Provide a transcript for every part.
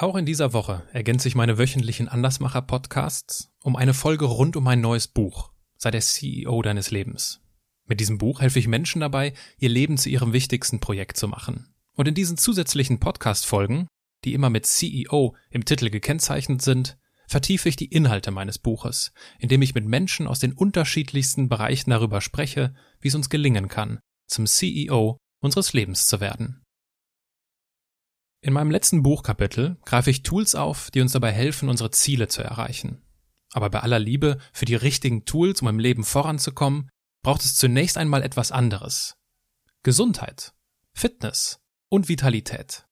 Auch in dieser Woche ergänze ich meine wöchentlichen Andersmacher-Podcasts um eine Folge rund um mein neues Buch. Sei der CEO deines Lebens. Mit diesem Buch helfe ich Menschen dabei, ihr Leben zu ihrem wichtigsten Projekt zu machen. Und in diesen zusätzlichen Podcast-Folgen, die immer mit CEO im Titel gekennzeichnet sind, vertiefe ich die Inhalte meines Buches, indem ich mit Menschen aus den unterschiedlichsten Bereichen darüber spreche, wie es uns gelingen kann, zum CEO unseres Lebens zu werden. In meinem letzten Buchkapitel greife ich Tools auf, die uns dabei helfen, unsere Ziele zu erreichen. Aber bei aller Liebe für die richtigen Tools, um im Leben voranzukommen, braucht es zunächst einmal etwas anderes. Gesundheit, Fitness und Vitalität.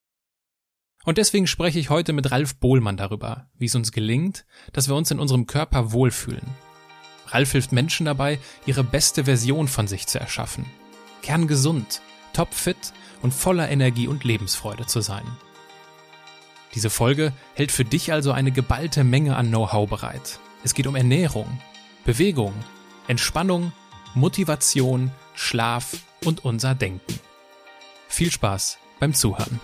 Und deswegen spreche ich heute mit Ralf Bohlmann darüber, wie es uns gelingt, dass wir uns in unserem Körper wohlfühlen. Ralf hilft Menschen dabei, ihre beste Version von sich zu erschaffen. Kerngesund, topfit und voller Energie und Lebensfreude zu sein. Diese Folge hält für dich also eine geballte Menge an Know-how bereit. Es geht um Ernährung, Bewegung, Entspannung, Motivation, Schlaf und unser Denken. Viel Spaß beim Zuhören.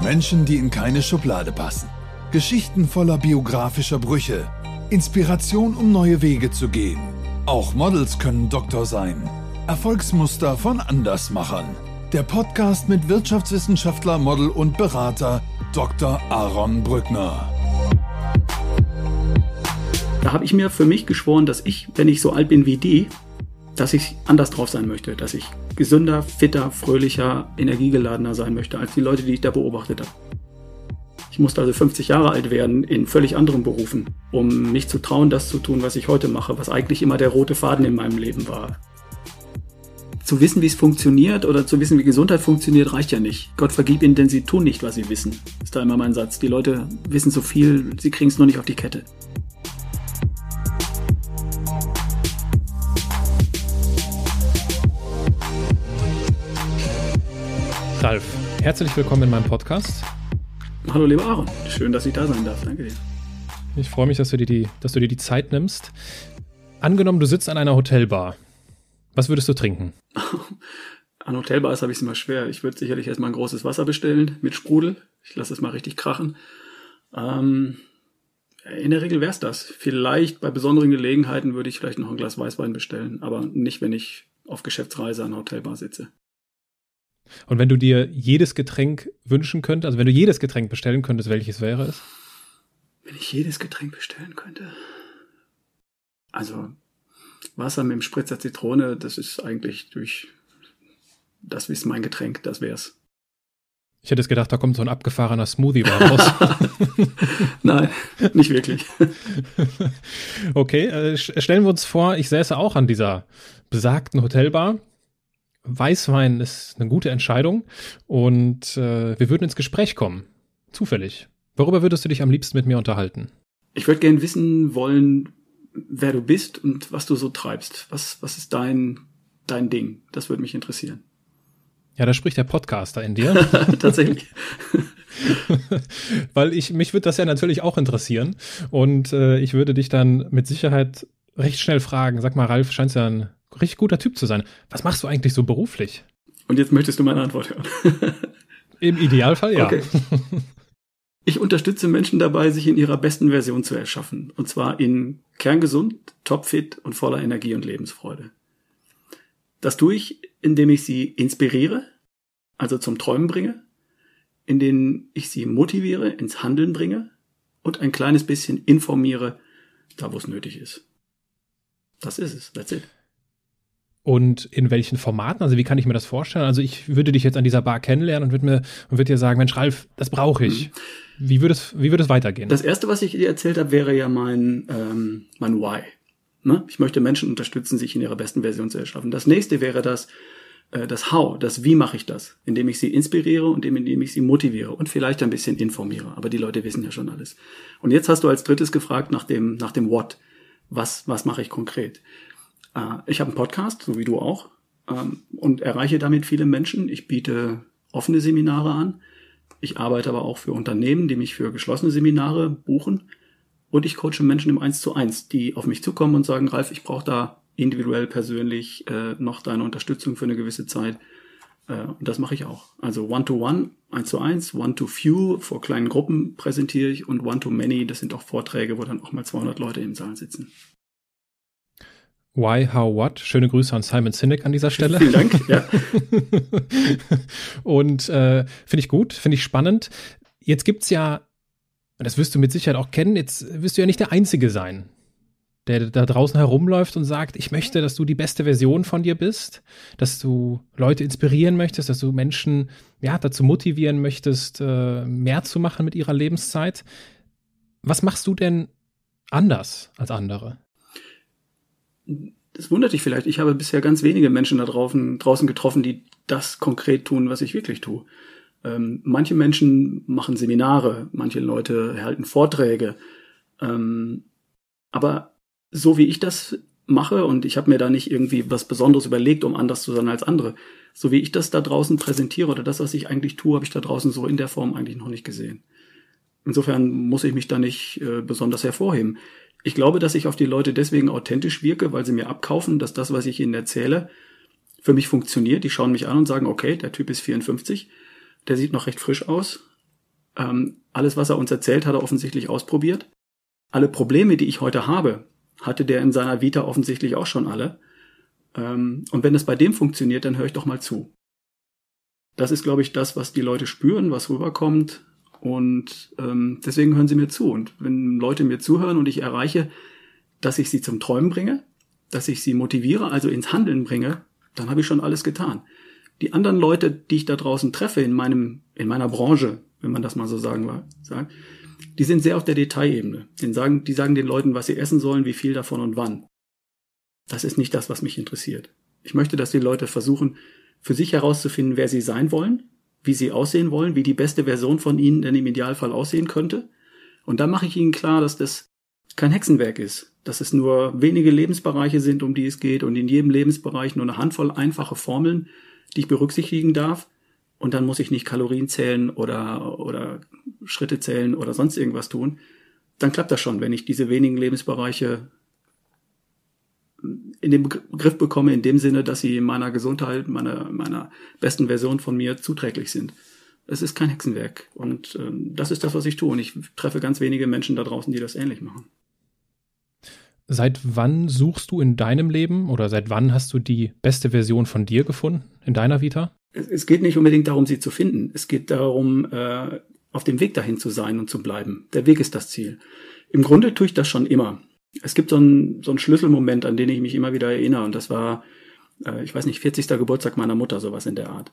Menschen, die in keine Schublade passen. Geschichten voller biografischer Brüche. Inspiration, um neue Wege zu gehen. Auch Models können Doktor sein. Erfolgsmuster von Andersmachern. Der Podcast mit Wirtschaftswissenschaftler, Model und Berater Dr. Aaron Brückner. Da habe ich mir für mich geschworen, dass ich, wenn ich so alt bin wie die, dass ich anders drauf sein möchte, dass ich gesünder, fitter, fröhlicher, energiegeladener sein möchte als die Leute, die ich da beobachtet habe. Ich musste also 50 Jahre alt werden in völlig anderen Berufen, um mich zu trauen, das zu tun, was ich heute mache, was eigentlich immer der rote Faden in meinem Leben war. Zu wissen, wie es funktioniert oder zu wissen, wie Gesundheit funktioniert, reicht ja nicht. Gott vergib ihnen, denn sie tun nicht, was sie wissen. Ist da immer mein Satz. Die Leute wissen so viel, sie kriegen es nur nicht auf die Kette. Ralf, herzlich willkommen in meinem Podcast. Hallo lieber Aaron, schön, dass ich da sein darf. Danke dir. Ich freue mich, dass du dir die, dass du dir die Zeit nimmst. Angenommen, du sitzt an einer Hotelbar. Was würdest du trinken? An Hotelbars habe ich es immer schwer. Ich würde sicherlich erstmal ein großes Wasser bestellen mit Sprudel. Ich lasse es mal richtig krachen. Ähm, in der Regel wäre es das. Vielleicht bei besonderen Gelegenheiten würde ich vielleicht noch ein Glas Weißwein bestellen, aber nicht, wenn ich auf Geschäftsreise an einer Hotelbar sitze. Und wenn du dir jedes Getränk wünschen könntest, also wenn du jedes Getränk bestellen könntest, welches wäre es? Wenn ich jedes Getränk bestellen könnte. Also Wasser mit dem Spritzer Zitrone, das ist eigentlich durch das ist mein Getränk, das wär's. Ich hätte es gedacht, da kommt so ein abgefahrener Smoothie raus. Nein, nicht wirklich. okay, äh, stellen wir uns vor, ich säße auch an dieser besagten Hotelbar Weißwein ist eine gute Entscheidung und äh, wir würden ins Gespräch kommen. Zufällig. Worüber würdest du dich am liebsten mit mir unterhalten? Ich würde gern wissen wollen, wer du bist und was du so treibst. Was, was ist dein, dein Ding? Das würde mich interessieren. Ja, da spricht der Podcaster in dir. Tatsächlich. Weil ich, mich würde das ja natürlich auch interessieren. Und äh, ich würde dich dann mit Sicherheit recht schnell fragen. Sag mal, Ralf, scheinst ja ein richtig guter Typ zu sein. Was machst du eigentlich so beruflich? Und jetzt möchtest du meine Antwort hören. Im Idealfall ja. Okay. Ich unterstütze Menschen dabei, sich in ihrer besten Version zu erschaffen. Und zwar in kerngesund, topfit und voller Energie und Lebensfreude. Das tue ich, indem ich sie inspiriere, also zum Träumen bringe, indem ich sie motiviere, ins Handeln bringe und ein kleines bisschen informiere, da wo es nötig ist. Das ist es. That's it. Und in welchen Formaten? Also wie kann ich mir das vorstellen? Also ich würde dich jetzt an dieser Bar kennenlernen und würde mir und würde dir sagen, Mensch, Ralf, das brauche ich. Mhm. Wie würde es, wie würde es weitergehen? Das erste, was ich dir erzählt habe, wäre ja mein, ähm, mein Why. Ne? Ich möchte Menschen unterstützen, sich in ihrer besten Version zu erschaffen. Das nächste wäre das, äh, das How, das Wie mache ich das? Indem ich sie inspiriere und indem ich sie motiviere und vielleicht ein bisschen informiere. Aber die Leute wissen ja schon alles. Und jetzt hast du als drittes gefragt nach dem, nach dem What. Was, was mache ich konkret? Äh, ich habe einen Podcast, so wie du auch, ähm, und erreiche damit viele Menschen. Ich biete offene Seminare an. Ich arbeite aber auch für Unternehmen, die mich für geschlossene Seminare buchen. Und ich coache Menschen im Eins zu eins, die auf mich zukommen und sagen, Ralf, ich brauche da individuell, persönlich äh, noch deine Unterstützung für eine gewisse Zeit. Äh, und das mache ich auch. Also One-to-One, eins zu eins, One-to-Few, vor kleinen Gruppen präsentiere ich und One-to-Many, das sind auch Vorträge, wo dann auch mal 200 Leute im Saal sitzen. Why, How, What. Schöne Grüße an Simon Sinek an dieser Stelle. Vielen Dank. Ja. und äh, finde ich gut, finde ich spannend. Jetzt gibt's ja, das wirst du mit Sicherheit auch kennen, jetzt wirst du ja nicht der Einzige sein, der da draußen herumläuft und sagt, ich möchte, dass du die beste Version von dir bist, dass du Leute inspirieren möchtest, dass du Menschen ja dazu motivieren möchtest, äh, mehr zu machen mit ihrer Lebenszeit. Was machst du denn anders als andere? Das wundert dich vielleicht. Ich habe bisher ganz wenige Menschen da draußen, draußen getroffen, die das konkret tun, was ich wirklich tue. Ähm, manche Menschen machen Seminare, manche Leute erhalten Vorträge. Ähm, aber so wie ich das mache, und ich habe mir da nicht irgendwie was Besonderes überlegt, um anders zu sein als andere, so wie ich das da draußen präsentiere oder das, was ich eigentlich tue, habe ich da draußen so in der Form eigentlich noch nicht gesehen. Insofern muss ich mich da nicht äh, besonders hervorheben. Ich glaube, dass ich auf die Leute deswegen authentisch wirke, weil sie mir abkaufen, dass das, was ich ihnen erzähle, für mich funktioniert. Die schauen mich an und sagen, okay, der Typ ist 54, der sieht noch recht frisch aus. Ähm, alles, was er uns erzählt, hat er offensichtlich ausprobiert. Alle Probleme, die ich heute habe, hatte der in seiner Vita offensichtlich auch schon alle. Ähm, und wenn es bei dem funktioniert, dann höre ich doch mal zu. Das ist, glaube ich, das, was die Leute spüren, was rüberkommt. Und ähm, deswegen hören sie mir zu. Und wenn Leute mir zuhören und ich erreiche, dass ich sie zum Träumen bringe, dass ich sie motiviere, also ins Handeln bringe, dann habe ich schon alles getan. Die anderen Leute, die ich da draußen treffe in meinem, in meiner Branche, wenn man das mal so sagen will, sagt, die sind sehr auf der Detailebene. Die sagen, die sagen den Leuten, was sie essen sollen, wie viel davon und wann. Das ist nicht das, was mich interessiert. Ich möchte, dass die Leute versuchen, für sich herauszufinden, wer sie sein wollen, wie sie aussehen wollen, wie die beste Version von ihnen denn im Idealfall aussehen könnte. Und dann mache ich ihnen klar, dass das kein Hexenwerk ist, dass es nur wenige Lebensbereiche sind, um die es geht und in jedem Lebensbereich nur eine Handvoll einfache Formeln, die ich berücksichtigen darf. Und dann muss ich nicht Kalorien zählen oder, oder Schritte zählen oder sonst irgendwas tun. Dann klappt das schon, wenn ich diese wenigen Lebensbereiche in den Griff bekomme, in dem Sinne, dass sie meiner Gesundheit, meiner, meiner besten Version von mir zuträglich sind. Es ist kein Hexenwerk. Und äh, das ist das, was ich tue. Und ich treffe ganz wenige Menschen da draußen, die das ähnlich machen. Seit wann suchst du in deinem Leben oder seit wann hast du die beste Version von dir gefunden in deiner Vita? Es geht nicht unbedingt darum, sie zu finden. Es geht darum, äh, auf dem Weg dahin zu sein und zu bleiben. Der Weg ist das Ziel. Im Grunde tue ich das schon immer. Es gibt so einen, so einen Schlüsselmoment, an den ich mich immer wieder erinnere. Und das war, äh, ich weiß nicht, 40. Geburtstag meiner Mutter, sowas in der Art.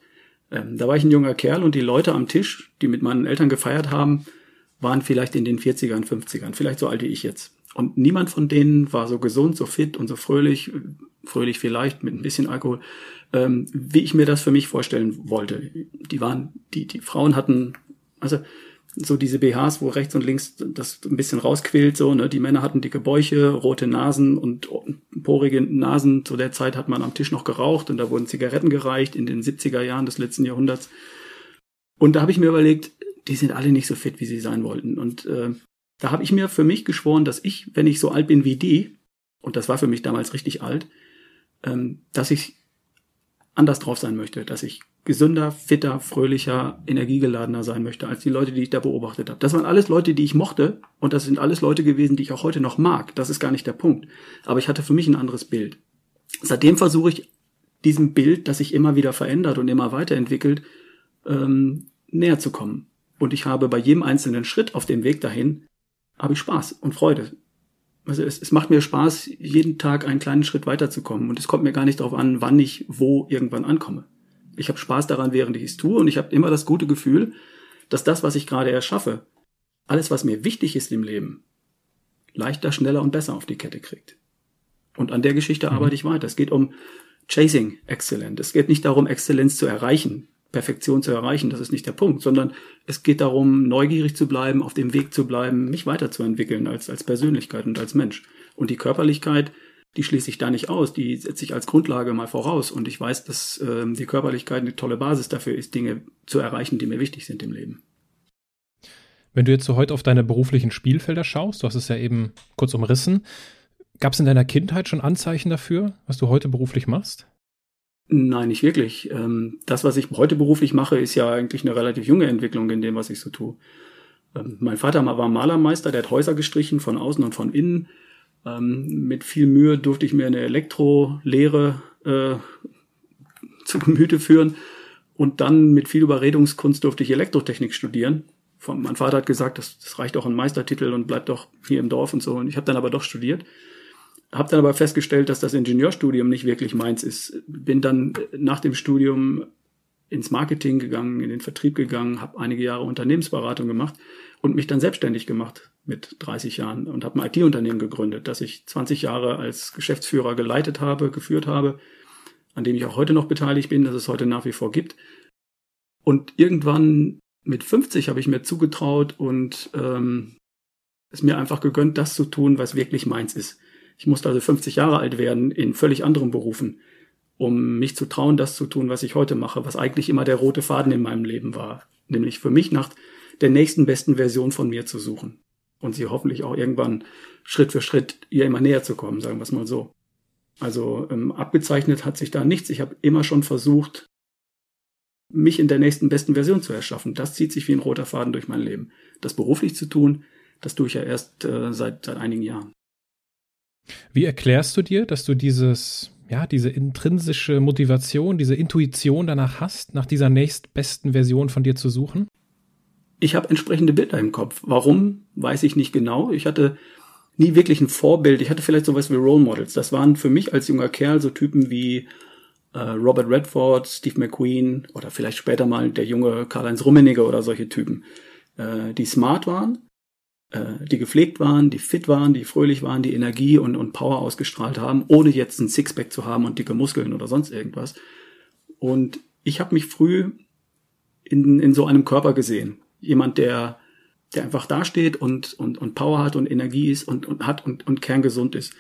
Ähm, da war ich ein junger Kerl und die Leute am Tisch, die mit meinen Eltern gefeiert haben, waren vielleicht in den 40ern, 50ern, vielleicht so alt wie ich jetzt. Und niemand von denen war so gesund, so fit und so fröhlich, fröhlich vielleicht mit ein bisschen Alkohol, ähm, wie ich mir das für mich vorstellen wollte. Die waren, die, die Frauen hatten, also so diese BHs, wo rechts und links das ein bisschen rausquillt, so, ne? Die Männer hatten dicke Bäuche, rote Nasen und porige Nasen. Zu der Zeit hat man am Tisch noch geraucht und da wurden Zigaretten gereicht in den 70er Jahren des letzten Jahrhunderts. Und da habe ich mir überlegt, die sind alle nicht so fit, wie sie sein wollten. Und äh, da habe ich mir für mich geschworen, dass ich, wenn ich so alt bin wie die, und das war für mich damals richtig alt, ähm, dass ich anders drauf sein möchte, dass ich gesünder, fitter, fröhlicher, energiegeladener sein möchte als die Leute, die ich da beobachtet habe. Das waren alles Leute, die ich mochte und das sind alles Leute gewesen, die ich auch heute noch mag. Das ist gar nicht der Punkt. Aber ich hatte für mich ein anderes Bild. Seitdem versuche ich diesem Bild, das sich immer wieder verändert und immer weiterentwickelt, ähm, näher zu kommen. Und ich habe bei jedem einzelnen Schritt auf dem Weg dahin habe ich Spaß und Freude. Also es, es macht mir Spaß, jeden Tag einen kleinen Schritt weiterzukommen. Und es kommt mir gar nicht darauf an, wann ich wo irgendwann ankomme. Ich habe Spaß daran, während ich es tue. Und ich habe immer das gute Gefühl, dass das, was ich gerade erschaffe, alles, was mir wichtig ist im Leben, leichter, schneller und besser auf die Kette kriegt. Und an der Geschichte mhm. arbeite ich weiter. Es geht um Chasing Excellent. Es geht nicht darum, Exzellenz zu erreichen. Perfektion zu erreichen, das ist nicht der Punkt, sondern es geht darum, neugierig zu bleiben, auf dem Weg zu bleiben, mich weiterzuentwickeln als, als Persönlichkeit und als Mensch. Und die Körperlichkeit, die schließe ich da nicht aus, die setze ich als Grundlage mal voraus. Und ich weiß, dass ähm, die Körperlichkeit eine tolle Basis dafür ist, Dinge zu erreichen, die mir wichtig sind im Leben. Wenn du jetzt so heute auf deine beruflichen Spielfelder schaust, du hast es ja eben kurz umrissen, gab es in deiner Kindheit schon Anzeichen dafür, was du heute beruflich machst? Nein, nicht wirklich. Ähm, das, was ich heute beruflich mache, ist ja eigentlich eine relativ junge Entwicklung in dem, was ich so tue. Ähm, mein Vater war Malermeister, der hat Häuser gestrichen von außen und von innen. Ähm, mit viel Mühe durfte ich mir eine Elektrolehre äh, zu Gemüte führen. Und dann mit viel Überredungskunst durfte ich Elektrotechnik studieren. Von, mein Vater hat gesagt, das, das reicht auch ein Meistertitel und bleibt doch hier im Dorf und so. Und ich habe dann aber doch studiert. Habe dann aber festgestellt, dass das Ingenieurstudium nicht wirklich meins ist. Bin dann nach dem Studium ins Marketing gegangen, in den Vertrieb gegangen, habe einige Jahre Unternehmensberatung gemacht und mich dann selbstständig gemacht mit 30 Jahren und habe ein IT-Unternehmen gegründet, das ich 20 Jahre als Geschäftsführer geleitet habe, geführt habe, an dem ich auch heute noch beteiligt bin, dass es heute nach wie vor gibt. Und irgendwann mit 50 habe ich mir zugetraut und ähm, es mir einfach gegönnt, das zu tun, was wirklich meins ist. Ich musste also 50 Jahre alt werden in völlig anderen Berufen, um mich zu trauen, das zu tun, was ich heute mache, was eigentlich immer der rote Faden in meinem Leben war. Nämlich für mich nach der nächsten besten Version von mir zu suchen. Und sie hoffentlich auch irgendwann Schritt für Schritt ihr immer näher zu kommen, sagen wir es mal so. Also ähm, abgezeichnet hat sich da nichts. Ich habe immer schon versucht, mich in der nächsten besten Version zu erschaffen. Das zieht sich wie ein roter Faden durch mein Leben. Das beruflich zu tun, das tue ich ja erst äh, seit, seit einigen Jahren. Wie erklärst du dir, dass du dieses, ja, diese intrinsische Motivation, diese Intuition danach hast, nach dieser nächstbesten Version von dir zu suchen? Ich habe entsprechende Bilder im Kopf. Warum, weiß ich nicht genau. Ich hatte nie wirklich ein Vorbild. Ich hatte vielleicht sowas wie Role Models. Das waren für mich als junger Kerl so Typen wie äh, Robert Redford, Steve McQueen oder vielleicht später mal der junge Karl-Heinz Rummenigge oder solche Typen, äh, die smart waren, die gepflegt waren, die fit waren, die fröhlich waren, die Energie und, und Power ausgestrahlt haben, ohne jetzt ein Sixpack zu haben und dicke Muskeln oder sonst irgendwas. Und ich habe mich früh in, in so einem Körper gesehen. Jemand, der, der einfach dasteht und, und, und Power hat und Energie ist und, und hat und, und kerngesund ist.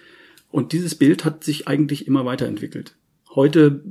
Und dieses Bild hat sich eigentlich immer weiterentwickelt. Heute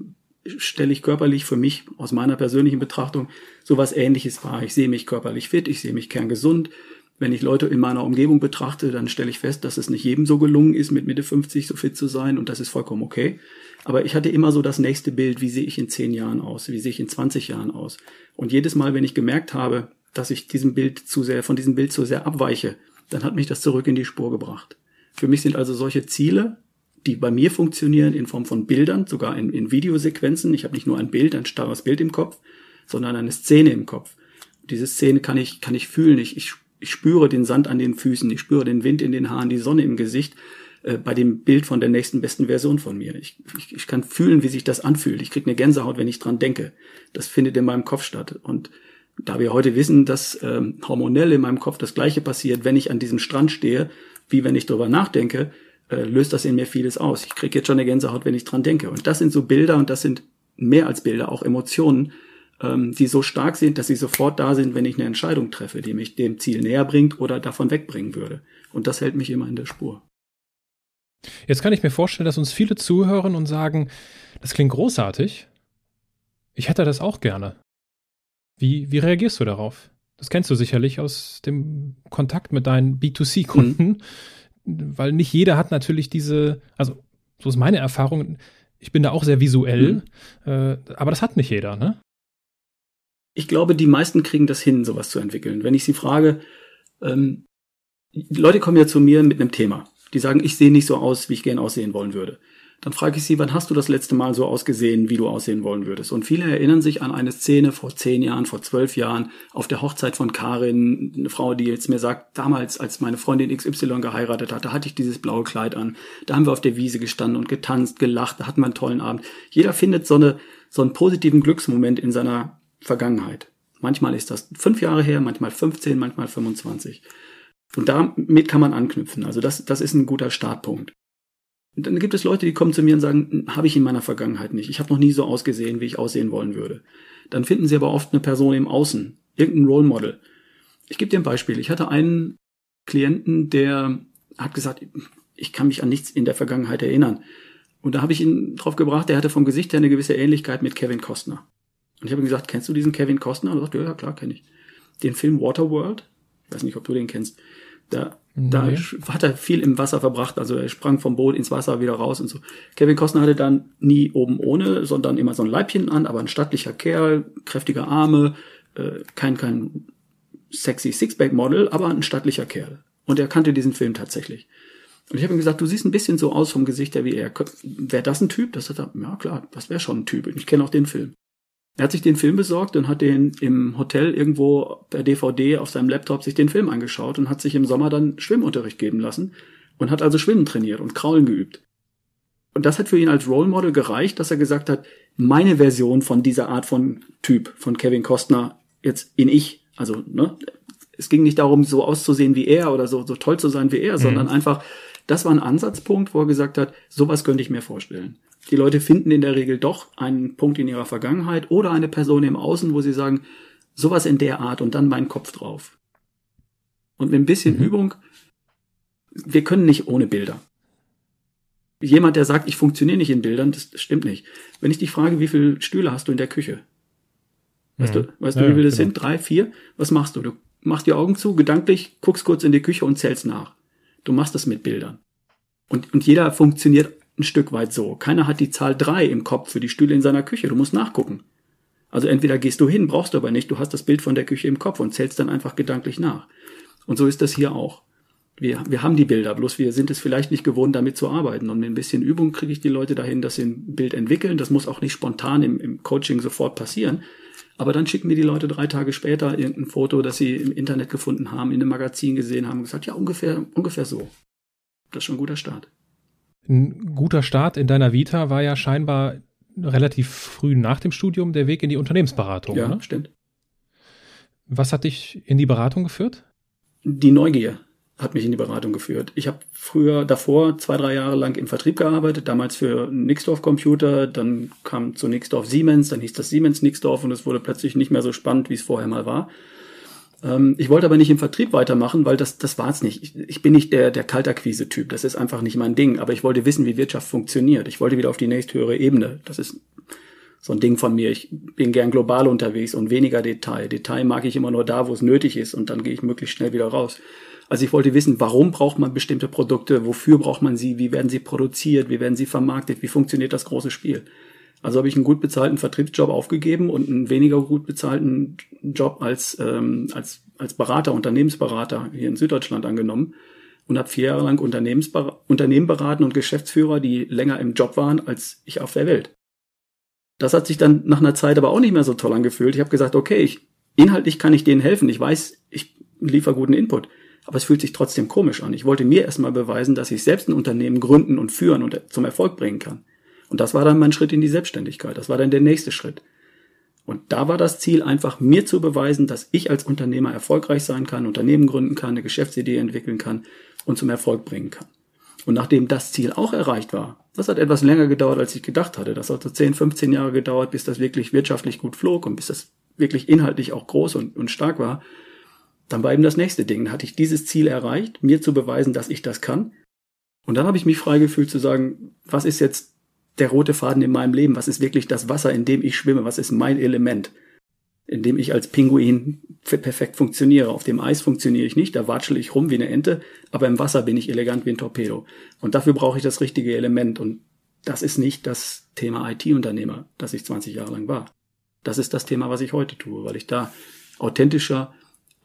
stelle ich körperlich für mich aus meiner persönlichen Betrachtung sowas ähnliches wahr. Ich sehe mich körperlich fit, ich sehe mich kerngesund, wenn ich Leute in meiner Umgebung betrachte, dann stelle ich fest, dass es nicht jedem so gelungen ist, mit Mitte 50 so fit zu sein und das ist vollkommen okay. Aber ich hatte immer so das nächste Bild, wie sehe ich in 10 Jahren aus, wie sehe ich in 20 Jahren aus. Und jedes Mal, wenn ich gemerkt habe, dass ich diesem Bild zu sehr, von diesem Bild zu sehr abweiche, dann hat mich das zurück in die Spur gebracht. Für mich sind also solche Ziele, die bei mir funktionieren in Form von Bildern, sogar in, in Videosequenzen. Ich habe nicht nur ein Bild, ein starres Bild im Kopf, sondern eine Szene im Kopf. Diese Szene kann ich, kann ich fühlen. Ich, ich ich spüre den Sand an den Füßen, ich spüre den Wind in den Haaren, die Sonne im Gesicht äh, bei dem Bild von der nächsten besten Version von mir. Ich, ich, ich kann fühlen, wie sich das anfühlt. Ich kriege eine Gänsehaut, wenn ich dran denke. Das findet in meinem Kopf statt. Und da wir heute wissen, dass ähm, hormonell in meinem Kopf das gleiche passiert, wenn ich an diesem Strand stehe, wie wenn ich drüber nachdenke, äh, löst das in mir vieles aus. Ich kriege jetzt schon eine Gänsehaut, wenn ich dran denke. Und das sind so Bilder und das sind mehr als Bilder, auch Emotionen, ähm, die so stark sind, dass sie sofort da sind, wenn ich eine Entscheidung treffe, die mich dem Ziel näher bringt oder davon wegbringen würde. Und das hält mich immer in der Spur. Jetzt kann ich mir vorstellen, dass uns viele zuhören und sagen, das klingt großartig. Ich hätte das auch gerne. Wie, wie reagierst du darauf? Das kennst du sicherlich aus dem Kontakt mit deinen B2C-Kunden, mhm. weil nicht jeder hat natürlich diese, also so ist meine Erfahrung, ich bin da auch sehr visuell, mhm. äh, aber das hat nicht jeder, ne? Ich glaube, die meisten kriegen das hin, sowas zu entwickeln. Wenn ich sie frage, ähm, Leute kommen ja zu mir mit einem Thema. Die sagen, ich sehe nicht so aus, wie ich gern aussehen wollen würde. Dann frage ich sie, wann hast du das letzte Mal so ausgesehen, wie du aussehen wollen würdest? Und viele erinnern sich an eine Szene vor zehn Jahren, vor zwölf Jahren, auf der Hochzeit von Karin, eine Frau, die jetzt mir sagt, damals, als meine Freundin XY geheiratet hat, da hatte ich dieses blaue Kleid an. Da haben wir auf der Wiese gestanden und getanzt, gelacht, da hatten wir einen tollen Abend. Jeder findet so, eine, so einen positiven Glücksmoment in seiner Vergangenheit. Manchmal ist das fünf Jahre her, manchmal 15, manchmal 25. Und damit kann man anknüpfen. Also das, das ist ein guter Startpunkt. Und dann gibt es Leute, die kommen zu mir und sagen, habe ich in meiner Vergangenheit nicht. Ich habe noch nie so ausgesehen, wie ich aussehen wollen würde. Dann finden sie aber oft eine Person im Außen, irgendein Role Model. Ich gebe dir ein Beispiel. Ich hatte einen Klienten, der hat gesagt, ich kann mich an nichts in der Vergangenheit erinnern. Und da habe ich ihn drauf gebracht, der hatte vom Gesicht her eine gewisse Ähnlichkeit mit Kevin Costner. Und ich habe ihm gesagt, kennst du diesen Kevin Costner? Und er sagt, ja, ja klar, kenne ich. Den Film Waterworld, ich weiß nicht, ob du den kennst. Da, nee. da hat er viel im Wasser verbracht. Also er sprang vom Boot ins Wasser wieder raus und so. Kevin Costner hatte dann nie oben ohne, sondern immer so ein Leibchen an, aber ein stattlicher Kerl, kräftige Arme, äh, kein, kein sexy Sixpack-Model, aber ein stattlicher Kerl. Und er kannte diesen Film tatsächlich. Und ich habe ihm gesagt, du siehst ein bisschen so aus vom Gesicht her wie er. Wäre das ein Typ? Das hat er, ja klar, das wäre schon ein Typ. Ich kenne auch den Film. Er hat sich den Film besorgt und hat den im Hotel irgendwo per DVD auf seinem Laptop sich den Film angeschaut und hat sich im Sommer dann Schwimmunterricht geben lassen und hat also Schwimmen trainiert und Kraulen geübt. Und das hat für ihn als Role Model gereicht, dass er gesagt hat, meine Version von dieser Art von Typ, von Kevin Costner, jetzt in ich, also, ne, es ging nicht darum, so auszusehen wie er oder so, so toll zu sein wie er, mhm. sondern einfach, das war ein Ansatzpunkt, wo er gesagt hat, sowas könnte ich mir vorstellen. Die Leute finden in der Regel doch einen Punkt in ihrer Vergangenheit oder eine Person im Außen, wo sie sagen, sowas in der Art und dann mein Kopf drauf. Und mit ein bisschen mhm. Übung, wir können nicht ohne Bilder. Jemand, der sagt, ich funktioniere nicht in Bildern, das stimmt nicht. Wenn ich dich frage, wie viele Stühle hast du in der Küche? Weißt mhm. du, weißt ja, du, wie viele das genau. sind? Drei, vier? Was machst du? Du machst die Augen zu, gedanklich, guckst kurz in die Küche und zählst nach. Du machst das mit Bildern. Und, und jeder funktioniert ein Stück weit so. Keiner hat die Zahl drei im Kopf für die Stühle in seiner Küche. Du musst nachgucken. Also entweder gehst du hin, brauchst du aber nicht, du hast das Bild von der Küche im Kopf und zählst dann einfach gedanklich nach. Und so ist das hier auch. Wir, wir haben die Bilder, bloß wir sind es vielleicht nicht gewohnt, damit zu arbeiten. Und mit ein bisschen Übung kriege ich die Leute dahin, dass sie ein Bild entwickeln. Das muss auch nicht spontan im, im Coaching sofort passieren. Aber dann schicken mir die Leute drei Tage später irgendein Foto, das sie im Internet gefunden haben, in einem Magazin gesehen haben und gesagt, ja, ungefähr, ungefähr so. Das ist schon ein guter Start. Ein guter Start in deiner Vita war ja scheinbar relativ früh nach dem Studium der Weg in die Unternehmensberatung. Ja, ne? stimmt. Was hat dich in die Beratung geführt? Die Neugier hat mich in die Beratung geführt. Ich habe früher davor zwei, drei Jahre lang im Vertrieb gearbeitet, damals für Nixdorf Computer, dann kam zu Nixdorf Siemens, dann hieß das Siemens Nixdorf und es wurde plötzlich nicht mehr so spannend, wie es vorher mal war. Ähm, ich wollte aber nicht im Vertrieb weitermachen, weil das, das war es nicht. Ich, ich, bin nicht der, der Kaltakquise-Typ. Das ist einfach nicht mein Ding. Aber ich wollte wissen, wie Wirtschaft funktioniert. Ich wollte wieder auf die nächsthöhere Ebene. Das ist so ein Ding von mir. Ich bin gern global unterwegs und weniger Detail. Detail mag ich immer nur da, wo es nötig ist und dann gehe ich möglichst schnell wieder raus. Also ich wollte wissen, warum braucht man bestimmte Produkte, wofür braucht man sie, wie werden sie produziert, wie werden sie vermarktet, wie funktioniert das große Spiel. Also habe ich einen gut bezahlten Vertriebsjob aufgegeben und einen weniger gut bezahlten Job als, ähm, als, als Berater, Unternehmensberater hier in Süddeutschland angenommen und habe vier Jahre lang Unternehmensber Unternehmen beraten und Geschäftsführer, die länger im Job waren als ich auf der Welt. Das hat sich dann nach einer Zeit aber auch nicht mehr so toll angefühlt. Ich habe gesagt, okay, ich, inhaltlich kann ich denen helfen. Ich weiß, ich liefere guten Input. Aber es fühlt sich trotzdem komisch an. Ich wollte mir erstmal beweisen, dass ich selbst ein Unternehmen gründen und führen und zum Erfolg bringen kann. Und das war dann mein Schritt in die Selbstständigkeit. Das war dann der nächste Schritt. Und da war das Ziel einfach, mir zu beweisen, dass ich als Unternehmer erfolgreich sein kann, Unternehmen gründen kann, eine Geschäftsidee entwickeln kann und zum Erfolg bringen kann. Und nachdem das Ziel auch erreicht war, das hat etwas länger gedauert, als ich gedacht hatte. Das hat so 10, 15 Jahre gedauert, bis das wirklich wirtschaftlich gut flog und bis das wirklich inhaltlich auch groß und, und stark war. Dann war eben das nächste Ding. Dann hatte ich dieses Ziel erreicht, mir zu beweisen, dass ich das kann. Und dann habe ich mich frei gefühlt zu sagen, was ist jetzt der rote Faden in meinem Leben? Was ist wirklich das Wasser, in dem ich schwimme? Was ist mein Element? In dem ich als Pinguin perfekt funktioniere. Auf dem Eis funktioniere ich nicht, da watschel ich rum wie eine Ente, aber im Wasser bin ich elegant wie ein Torpedo. Und dafür brauche ich das richtige Element. Und das ist nicht das Thema IT-Unternehmer, das ich 20 Jahre lang war. Das ist das Thema, was ich heute tue, weil ich da authentischer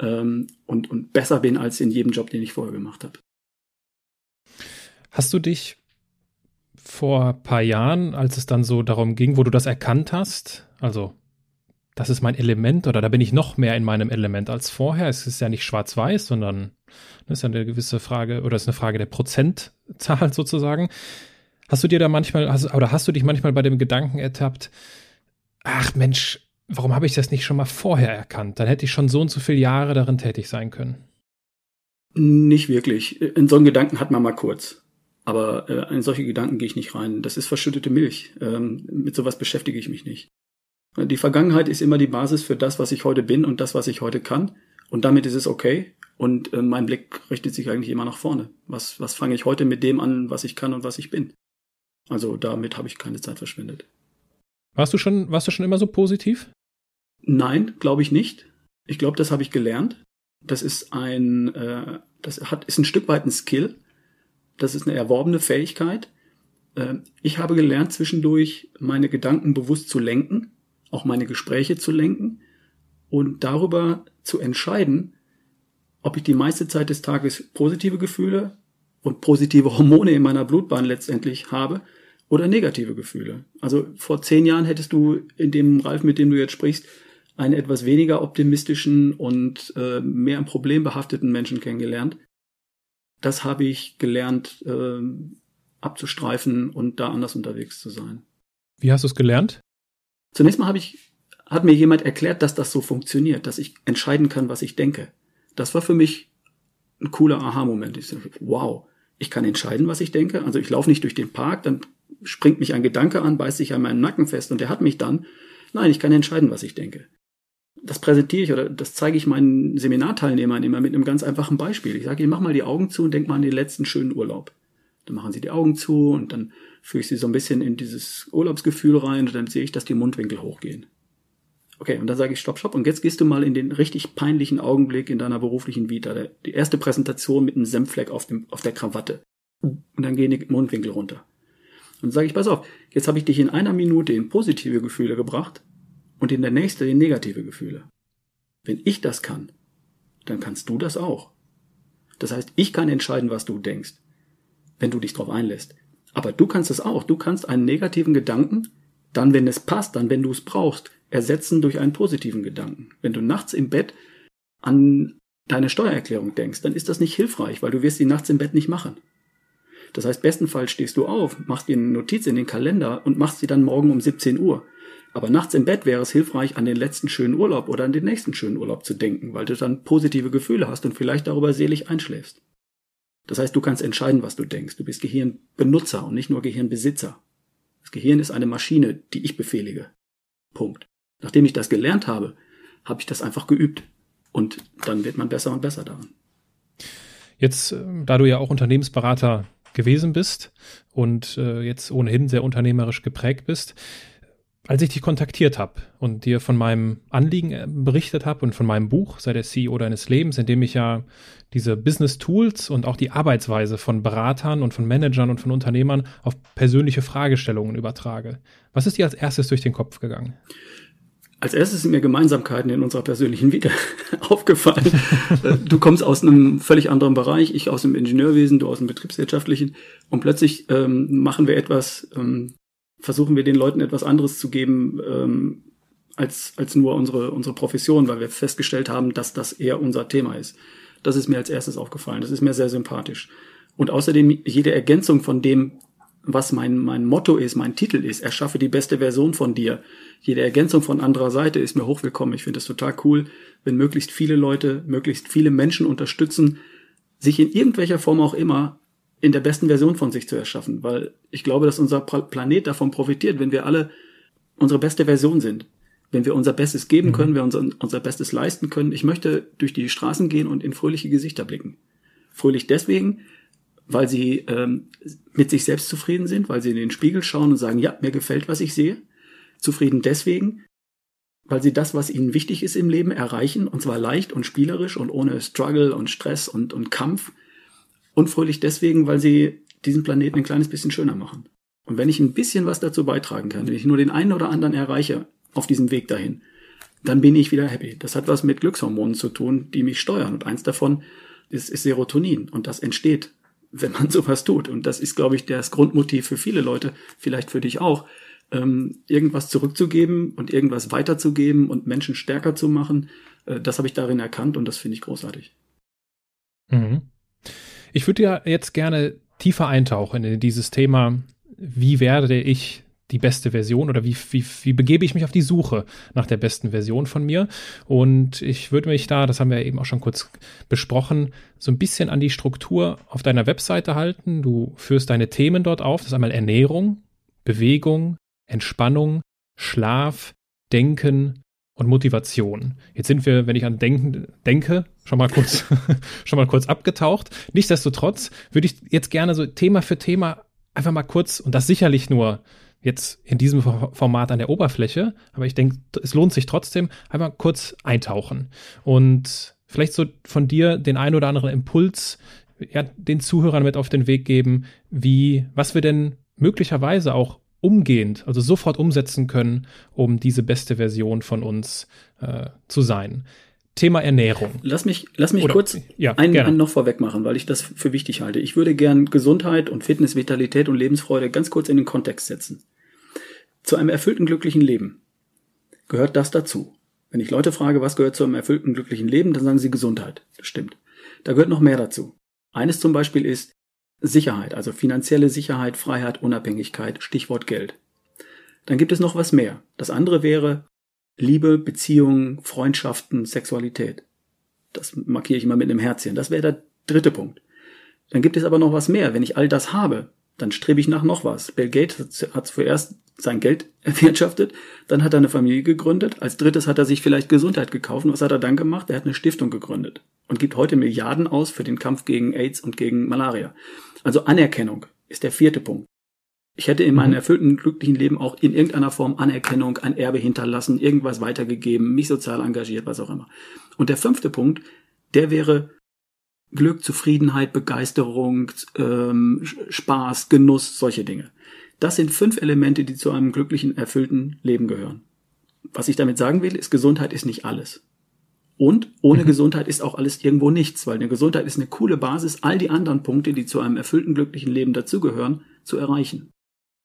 ähm, und, und besser bin als in jedem Job, den ich vorher gemacht habe. Hast du dich vor paar Jahren, als es dann so darum ging, wo du das erkannt hast, also das ist mein Element oder da bin ich noch mehr in meinem Element als vorher. Es ist ja nicht schwarz-weiß, sondern das ist ja eine gewisse Frage oder ist eine Frage der Prozentzahl sozusagen. Hast du dir da manchmal, hast, oder hast du dich manchmal bei dem Gedanken ertappt, ach Mensch, warum habe ich das nicht schon mal vorher erkannt? Dann hätte ich schon so und so viele Jahre darin tätig sein können. Nicht wirklich. In so einen Gedanken hat man mal kurz. Aber äh, in solche Gedanken gehe ich nicht rein. Das ist verschüttete Milch. Ähm, mit sowas beschäftige ich mich nicht. Die Vergangenheit ist immer die Basis für das, was ich heute bin und das, was ich heute kann. Und damit ist es okay. Und äh, mein Blick richtet sich eigentlich immer nach vorne. Was, was fange ich heute mit dem an, was ich kann und was ich bin? Also damit habe ich keine Zeit verschwendet. Warst du schon, warst du schon immer so positiv? Nein, glaube ich nicht. Ich glaube, das habe ich gelernt. Das ist ein, äh, Das hat, ist ein Stück weit ein Skill. Das ist eine erworbene Fähigkeit. Ähm, ich habe gelernt, zwischendurch meine Gedanken bewusst zu lenken, auch meine Gespräche zu lenken und darüber zu entscheiden, ob ich die meiste Zeit des Tages positive Gefühle und positive Hormone in meiner Blutbahn letztendlich habe oder negative Gefühle. Also vor zehn Jahren hättest du in dem Ralf, mit dem du jetzt sprichst, einen etwas weniger optimistischen und äh, mehr ein Problem behafteten Menschen kennengelernt. Das habe ich gelernt äh, abzustreifen und da anders unterwegs zu sein. Wie hast du es gelernt? Zunächst mal habe ich, hat mir jemand erklärt, dass das so funktioniert, dass ich entscheiden kann, was ich denke. Das war für mich ein cooler Aha-Moment. Ich so, wow, ich kann entscheiden, was ich denke. Also ich laufe nicht durch den Park, dann springt mich ein Gedanke an, beißt sich an meinen Nacken fest und der hat mich dann. Nein, ich kann entscheiden, was ich denke. Das präsentiere ich oder das zeige ich meinen Seminarteilnehmern immer mit einem ganz einfachen Beispiel. Ich sage, ich mach mal die Augen zu und denk mal an den letzten schönen Urlaub. Dann machen sie die Augen zu und dann führe ich sie so ein bisschen in dieses Urlaubsgefühl rein und dann sehe ich, dass die Mundwinkel hochgehen. Okay, und dann sage ich stopp, stopp. Und jetzt gehst du mal in den richtig peinlichen Augenblick in deiner beruflichen Vita. Die erste Präsentation mit einem Senffleck auf, dem, auf der Krawatte. Und dann gehen die Mundwinkel runter. Und dann sage ich, pass auf, jetzt habe ich dich in einer Minute in positive Gefühle gebracht und in der nächste in negative Gefühle. Wenn ich das kann, dann kannst du das auch. Das heißt, ich kann entscheiden, was du denkst, wenn du dich darauf einlässt. Aber du kannst es auch. Du kannst einen negativen Gedanken, dann, wenn es passt, dann, wenn du es brauchst, ersetzen durch einen positiven Gedanken. Wenn du nachts im Bett an deine Steuererklärung denkst, dann ist das nicht hilfreich, weil du wirst sie nachts im Bett nicht machen. Das heißt, bestenfalls stehst du auf, machst dir eine Notiz in den Kalender und machst sie dann morgen um 17 Uhr. Aber nachts im Bett wäre es hilfreich, an den letzten schönen Urlaub oder an den nächsten schönen Urlaub zu denken, weil du dann positive Gefühle hast und vielleicht darüber selig einschläfst. Das heißt, du kannst entscheiden, was du denkst. Du bist Gehirnbenutzer und nicht nur Gehirnbesitzer. Das Gehirn ist eine Maschine, die ich befehlige. Punkt. Nachdem ich das gelernt habe, habe ich das einfach geübt. Und dann wird man besser und besser daran. Jetzt, äh, da du ja auch Unternehmensberater gewesen bist und äh, jetzt ohnehin sehr unternehmerisch geprägt bist, als ich dich kontaktiert habe und dir von meinem Anliegen äh, berichtet habe und von meinem Buch, sei der CEO deines Lebens, in dem ich ja diese Business Tools und auch die Arbeitsweise von Beratern und von Managern und von Unternehmern auf persönliche Fragestellungen übertrage. Was ist dir als erstes durch den Kopf gegangen? Als erstes sind mir Gemeinsamkeiten in unserer persönlichen Vita aufgefallen. du kommst aus einem völlig anderen Bereich, ich aus dem Ingenieurwesen, du aus dem betriebswirtschaftlichen und plötzlich ähm, machen wir etwas, ähm, versuchen wir den Leuten etwas anderes zu geben ähm, als, als nur unsere, unsere Profession, weil wir festgestellt haben, dass das eher unser Thema ist. Das ist mir als erstes aufgefallen. Das ist mir sehr sympathisch. Und außerdem jede Ergänzung von dem, was mein, mein Motto ist, mein Titel ist, erschaffe die beste Version von dir. Jede Ergänzung von anderer Seite ist mir hochwillkommen. Ich finde es total cool, wenn möglichst viele Leute, möglichst viele Menschen unterstützen, sich in irgendwelcher Form auch immer in der besten Version von sich zu erschaffen, weil ich glaube, dass unser Planet davon profitiert, wenn wir alle unsere beste Version sind. Wenn wir unser Bestes geben mhm. können, wir unser, unser Bestes leisten können. Ich möchte durch die Straßen gehen und in fröhliche Gesichter blicken. Fröhlich deswegen, weil sie ähm, mit sich selbst zufrieden sind, weil sie in den Spiegel schauen und sagen, ja, mir gefällt, was ich sehe. Zufrieden deswegen, weil sie das, was ihnen wichtig ist im Leben, erreichen, und zwar leicht und spielerisch und ohne Struggle und Stress und, und Kampf. Und fröhlich deswegen, weil sie diesen Planeten ein kleines bisschen schöner machen. Und wenn ich ein bisschen was dazu beitragen kann, wenn ich nur den einen oder anderen erreiche auf diesem Weg dahin, dann bin ich wieder happy. Das hat was mit Glückshormonen zu tun, die mich steuern. Und eins davon ist, ist Serotonin. Und das entsteht wenn man sowas tut. Und das ist, glaube ich, das Grundmotiv für viele Leute, vielleicht für dich auch, ähm, irgendwas zurückzugeben und irgendwas weiterzugeben und Menschen stärker zu machen. Äh, das habe ich darin erkannt und das finde ich großartig. Mhm. Ich würde ja jetzt gerne tiefer eintauchen in dieses Thema, wie werde ich die beste Version oder wie, wie, wie begebe ich mich auf die Suche nach der besten Version von mir? Und ich würde mich da, das haben wir eben auch schon kurz besprochen, so ein bisschen an die Struktur auf deiner Webseite halten. Du führst deine Themen dort auf. Das ist einmal Ernährung, Bewegung, Entspannung, Schlaf, Denken und Motivation. Jetzt sind wir, wenn ich an Denken denke, schon mal kurz, schon mal kurz abgetaucht. Nichtsdestotrotz würde ich jetzt gerne so Thema für Thema einfach mal kurz, und das sicherlich nur jetzt in diesem Format an der Oberfläche, aber ich denke, es lohnt sich trotzdem, einmal kurz eintauchen. Und vielleicht so von dir den ein oder anderen Impuls ja, den Zuhörern mit auf den Weg geben, wie, was wir denn möglicherweise auch umgehend, also sofort umsetzen können, um diese beste Version von uns äh, zu sein. Thema Ernährung. Lass mich, lass mich Oder, kurz ja, einen, einen noch vorweg machen, weil ich das für wichtig halte. Ich würde gern Gesundheit und Fitness, Vitalität und Lebensfreude ganz kurz in den Kontext setzen. Zu einem erfüllten, glücklichen Leben gehört das dazu. Wenn ich Leute frage, was gehört zu einem erfüllten, glücklichen Leben, dann sagen sie Gesundheit. Das stimmt. Da gehört noch mehr dazu. Eines zum Beispiel ist Sicherheit, also finanzielle Sicherheit, Freiheit, Unabhängigkeit, Stichwort Geld. Dann gibt es noch was mehr. Das andere wäre Liebe, Beziehungen, Freundschaften, Sexualität. Das markiere ich immer mit einem Herzchen. Das wäre der dritte Punkt. Dann gibt es aber noch was mehr. Wenn ich all das habe, dann strebe ich nach noch was. Bill Gates hat zuerst sein Geld erwirtschaftet, dann hat er eine Familie gegründet, als drittes hat er sich vielleicht Gesundheit gekauft. Und was hat er dann gemacht? Er hat eine Stiftung gegründet und gibt heute Milliarden aus für den Kampf gegen AIDS und gegen Malaria. Also Anerkennung ist der vierte Punkt. Ich hätte in meinem mhm. erfüllten, glücklichen Leben auch in irgendeiner Form Anerkennung, ein Erbe hinterlassen, irgendwas weitergegeben, mich sozial engagiert, was auch immer. Und der fünfte Punkt, der wäre Glück, Zufriedenheit, Begeisterung, ähm, Spaß, Genuss, solche Dinge. Das sind fünf Elemente, die zu einem glücklichen, erfüllten Leben gehören. Was ich damit sagen will, ist, Gesundheit ist nicht alles. Und ohne mhm. Gesundheit ist auch alles irgendwo nichts, weil eine Gesundheit ist eine coole Basis, all die anderen Punkte, die zu einem erfüllten, glücklichen Leben dazugehören, zu erreichen.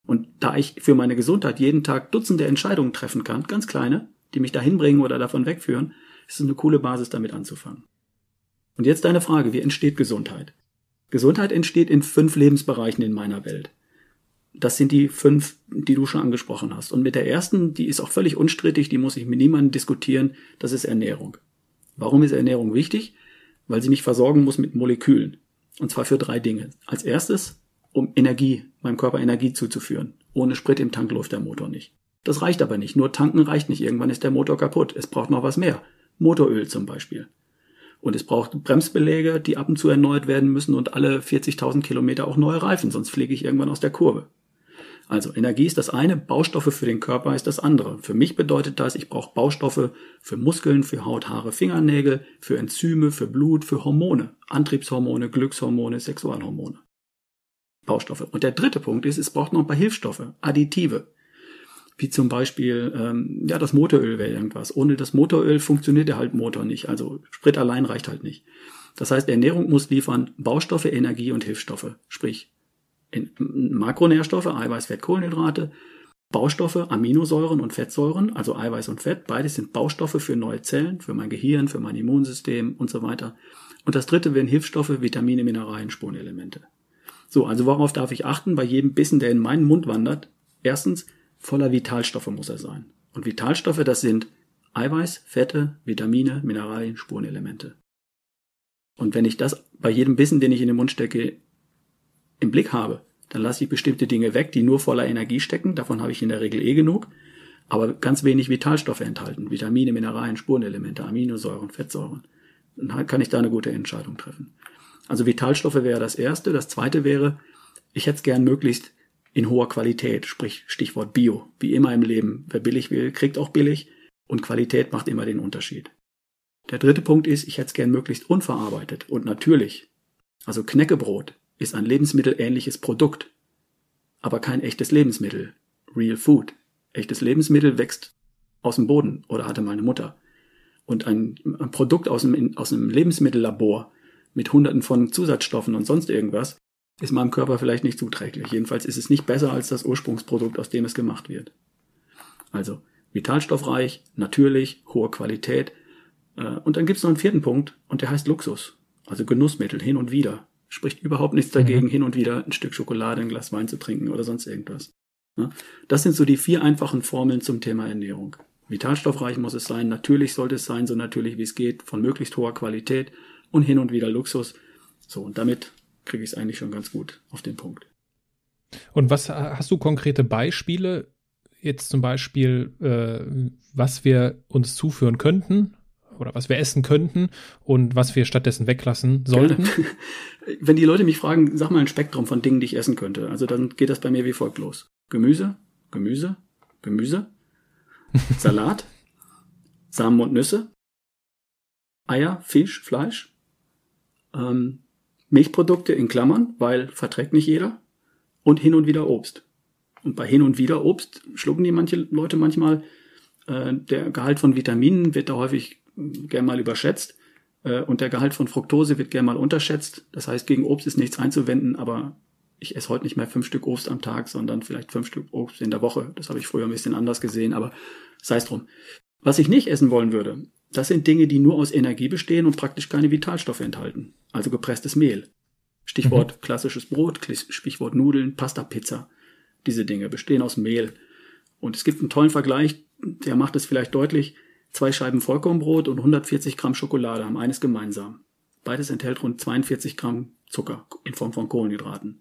Und da ich für meine Gesundheit jeden Tag Dutzende Entscheidungen treffen kann, ganz kleine, die mich dahin bringen oder davon wegführen, ist es eine coole Basis, damit anzufangen. Und jetzt deine Frage, wie entsteht Gesundheit? Gesundheit entsteht in fünf Lebensbereichen in meiner Welt. Das sind die fünf, die du schon angesprochen hast. Und mit der ersten, die ist auch völlig unstrittig, die muss ich mit niemandem diskutieren, das ist Ernährung. Warum ist Ernährung wichtig? Weil sie mich versorgen muss mit Molekülen. Und zwar für drei Dinge. Als erstes um Energie, meinem Körper Energie zuzuführen. Ohne Sprit im Tank läuft der Motor nicht. Das reicht aber nicht. Nur tanken reicht nicht. Irgendwann ist der Motor kaputt. Es braucht noch was mehr. Motoröl zum Beispiel. Und es braucht Bremsbeläge, die ab und zu erneuert werden müssen und alle 40.000 Kilometer auch neue Reifen, sonst fliege ich irgendwann aus der Kurve. Also Energie ist das eine, Baustoffe für den Körper ist das andere. Für mich bedeutet das, ich brauche Baustoffe für Muskeln, für Haut, Haare, Fingernägel, für Enzyme, für Blut, für Hormone, Antriebshormone, Glückshormone, Sexualhormone. Baustoffe. Und der dritte Punkt ist, es braucht noch ein paar Hilfsstoffe, Additive. Wie zum Beispiel, ähm, ja, das Motoröl wäre irgendwas. Ohne das Motoröl funktioniert der halt Motor nicht. Also Sprit allein reicht halt nicht. Das heißt, Ernährung muss liefern Baustoffe, Energie und Hilfsstoffe. Sprich, Makronährstoffe, Eiweiß, Fett, Kohlenhydrate, Baustoffe, Aminosäuren und Fettsäuren, also Eiweiß und Fett, beides sind Baustoffe für neue Zellen, für mein Gehirn, für mein Immunsystem und so weiter. Und das dritte wären Hilfsstoffe, Vitamine, Mineralien, Spurenelemente. So, also worauf darf ich achten bei jedem Bissen, der in meinen Mund wandert? Erstens, voller Vitalstoffe muss er sein. Und Vitalstoffe, das sind Eiweiß, Fette, Vitamine, Mineralien, Spurenelemente. Und wenn ich das bei jedem Bissen, den ich in den Mund stecke, im Blick habe, dann lasse ich bestimmte Dinge weg, die nur voller Energie stecken. Davon habe ich in der Regel eh genug. Aber ganz wenig Vitalstoffe enthalten. Vitamine, Mineralien, Spurenelemente, Aminosäuren, Fettsäuren. Dann kann ich da eine gute Entscheidung treffen. Also Vitalstoffe wäre das erste. Das zweite wäre, ich hätte es gern möglichst in hoher Qualität, sprich Stichwort Bio. Wie immer im Leben. Wer billig will, kriegt auch billig. Und Qualität macht immer den Unterschied. Der dritte Punkt ist, ich hätte es gern möglichst unverarbeitet und natürlich. Also Knäckebrot ist ein lebensmittelähnliches Produkt, aber kein echtes Lebensmittel. Real Food. Echtes Lebensmittel wächst aus dem Boden oder hatte meine Mutter. Und ein, ein Produkt aus einem, aus einem Lebensmittellabor mit hunderten von Zusatzstoffen und sonst irgendwas ist meinem Körper vielleicht nicht zuträglich. Jedenfalls ist es nicht besser als das Ursprungsprodukt, aus dem es gemacht wird. Also vitalstoffreich, natürlich, hohe Qualität. Äh, und dann gibt es noch einen vierten Punkt und der heißt Luxus. Also Genussmittel hin und wieder. Spricht überhaupt nichts dagegen, mhm. hin und wieder ein Stück Schokolade, ein Glas Wein zu trinken oder sonst irgendwas. Das sind so die vier einfachen Formeln zum Thema Ernährung. Vitalstoffreich muss es sein, natürlich sollte es sein, so natürlich wie es geht, von möglichst hoher Qualität und hin und wieder Luxus. So, und damit kriege ich es eigentlich schon ganz gut auf den Punkt. Und was hast du konkrete Beispiele? Jetzt zum Beispiel, äh, was wir uns zuführen könnten, oder was wir essen könnten und was wir stattdessen weglassen sollten. Gerne. Wenn die Leute mich fragen, sag mal ein Spektrum von Dingen, die ich essen könnte. Also dann geht das bei mir wie folgt los. Gemüse, Gemüse, Gemüse, Salat, Samen und Nüsse, Eier, Fisch, Fleisch, ähm, Milchprodukte in Klammern, weil verträgt nicht jeder, und hin und wieder Obst. Und bei hin und wieder Obst schlucken die manche Leute manchmal. Äh, der Gehalt von Vitaminen wird da häufig gern mal überschätzt äh, und der Gehalt von Fructose wird gern mal unterschätzt. Das heißt, gegen Obst ist nichts einzuwenden, aber ich esse heute nicht mehr fünf Stück Obst am Tag, sondern vielleicht fünf Stück Obst in der Woche. Das habe ich früher ein bisschen anders gesehen, aber sei es drum. Was ich nicht essen wollen würde, das sind Dinge, die nur aus Energie bestehen und praktisch keine Vitalstoffe enthalten. Also gepresstes Mehl. Stichwort mhm. klassisches Brot, Stichwort Nudeln, Pasta, Pizza. Diese Dinge bestehen aus Mehl. Und es gibt einen tollen Vergleich, der macht es vielleicht deutlich. Zwei Scheiben Vollkornbrot und 140 Gramm Schokolade haben eines gemeinsam. Beides enthält rund 42 Gramm Zucker in Form von Kohlenhydraten.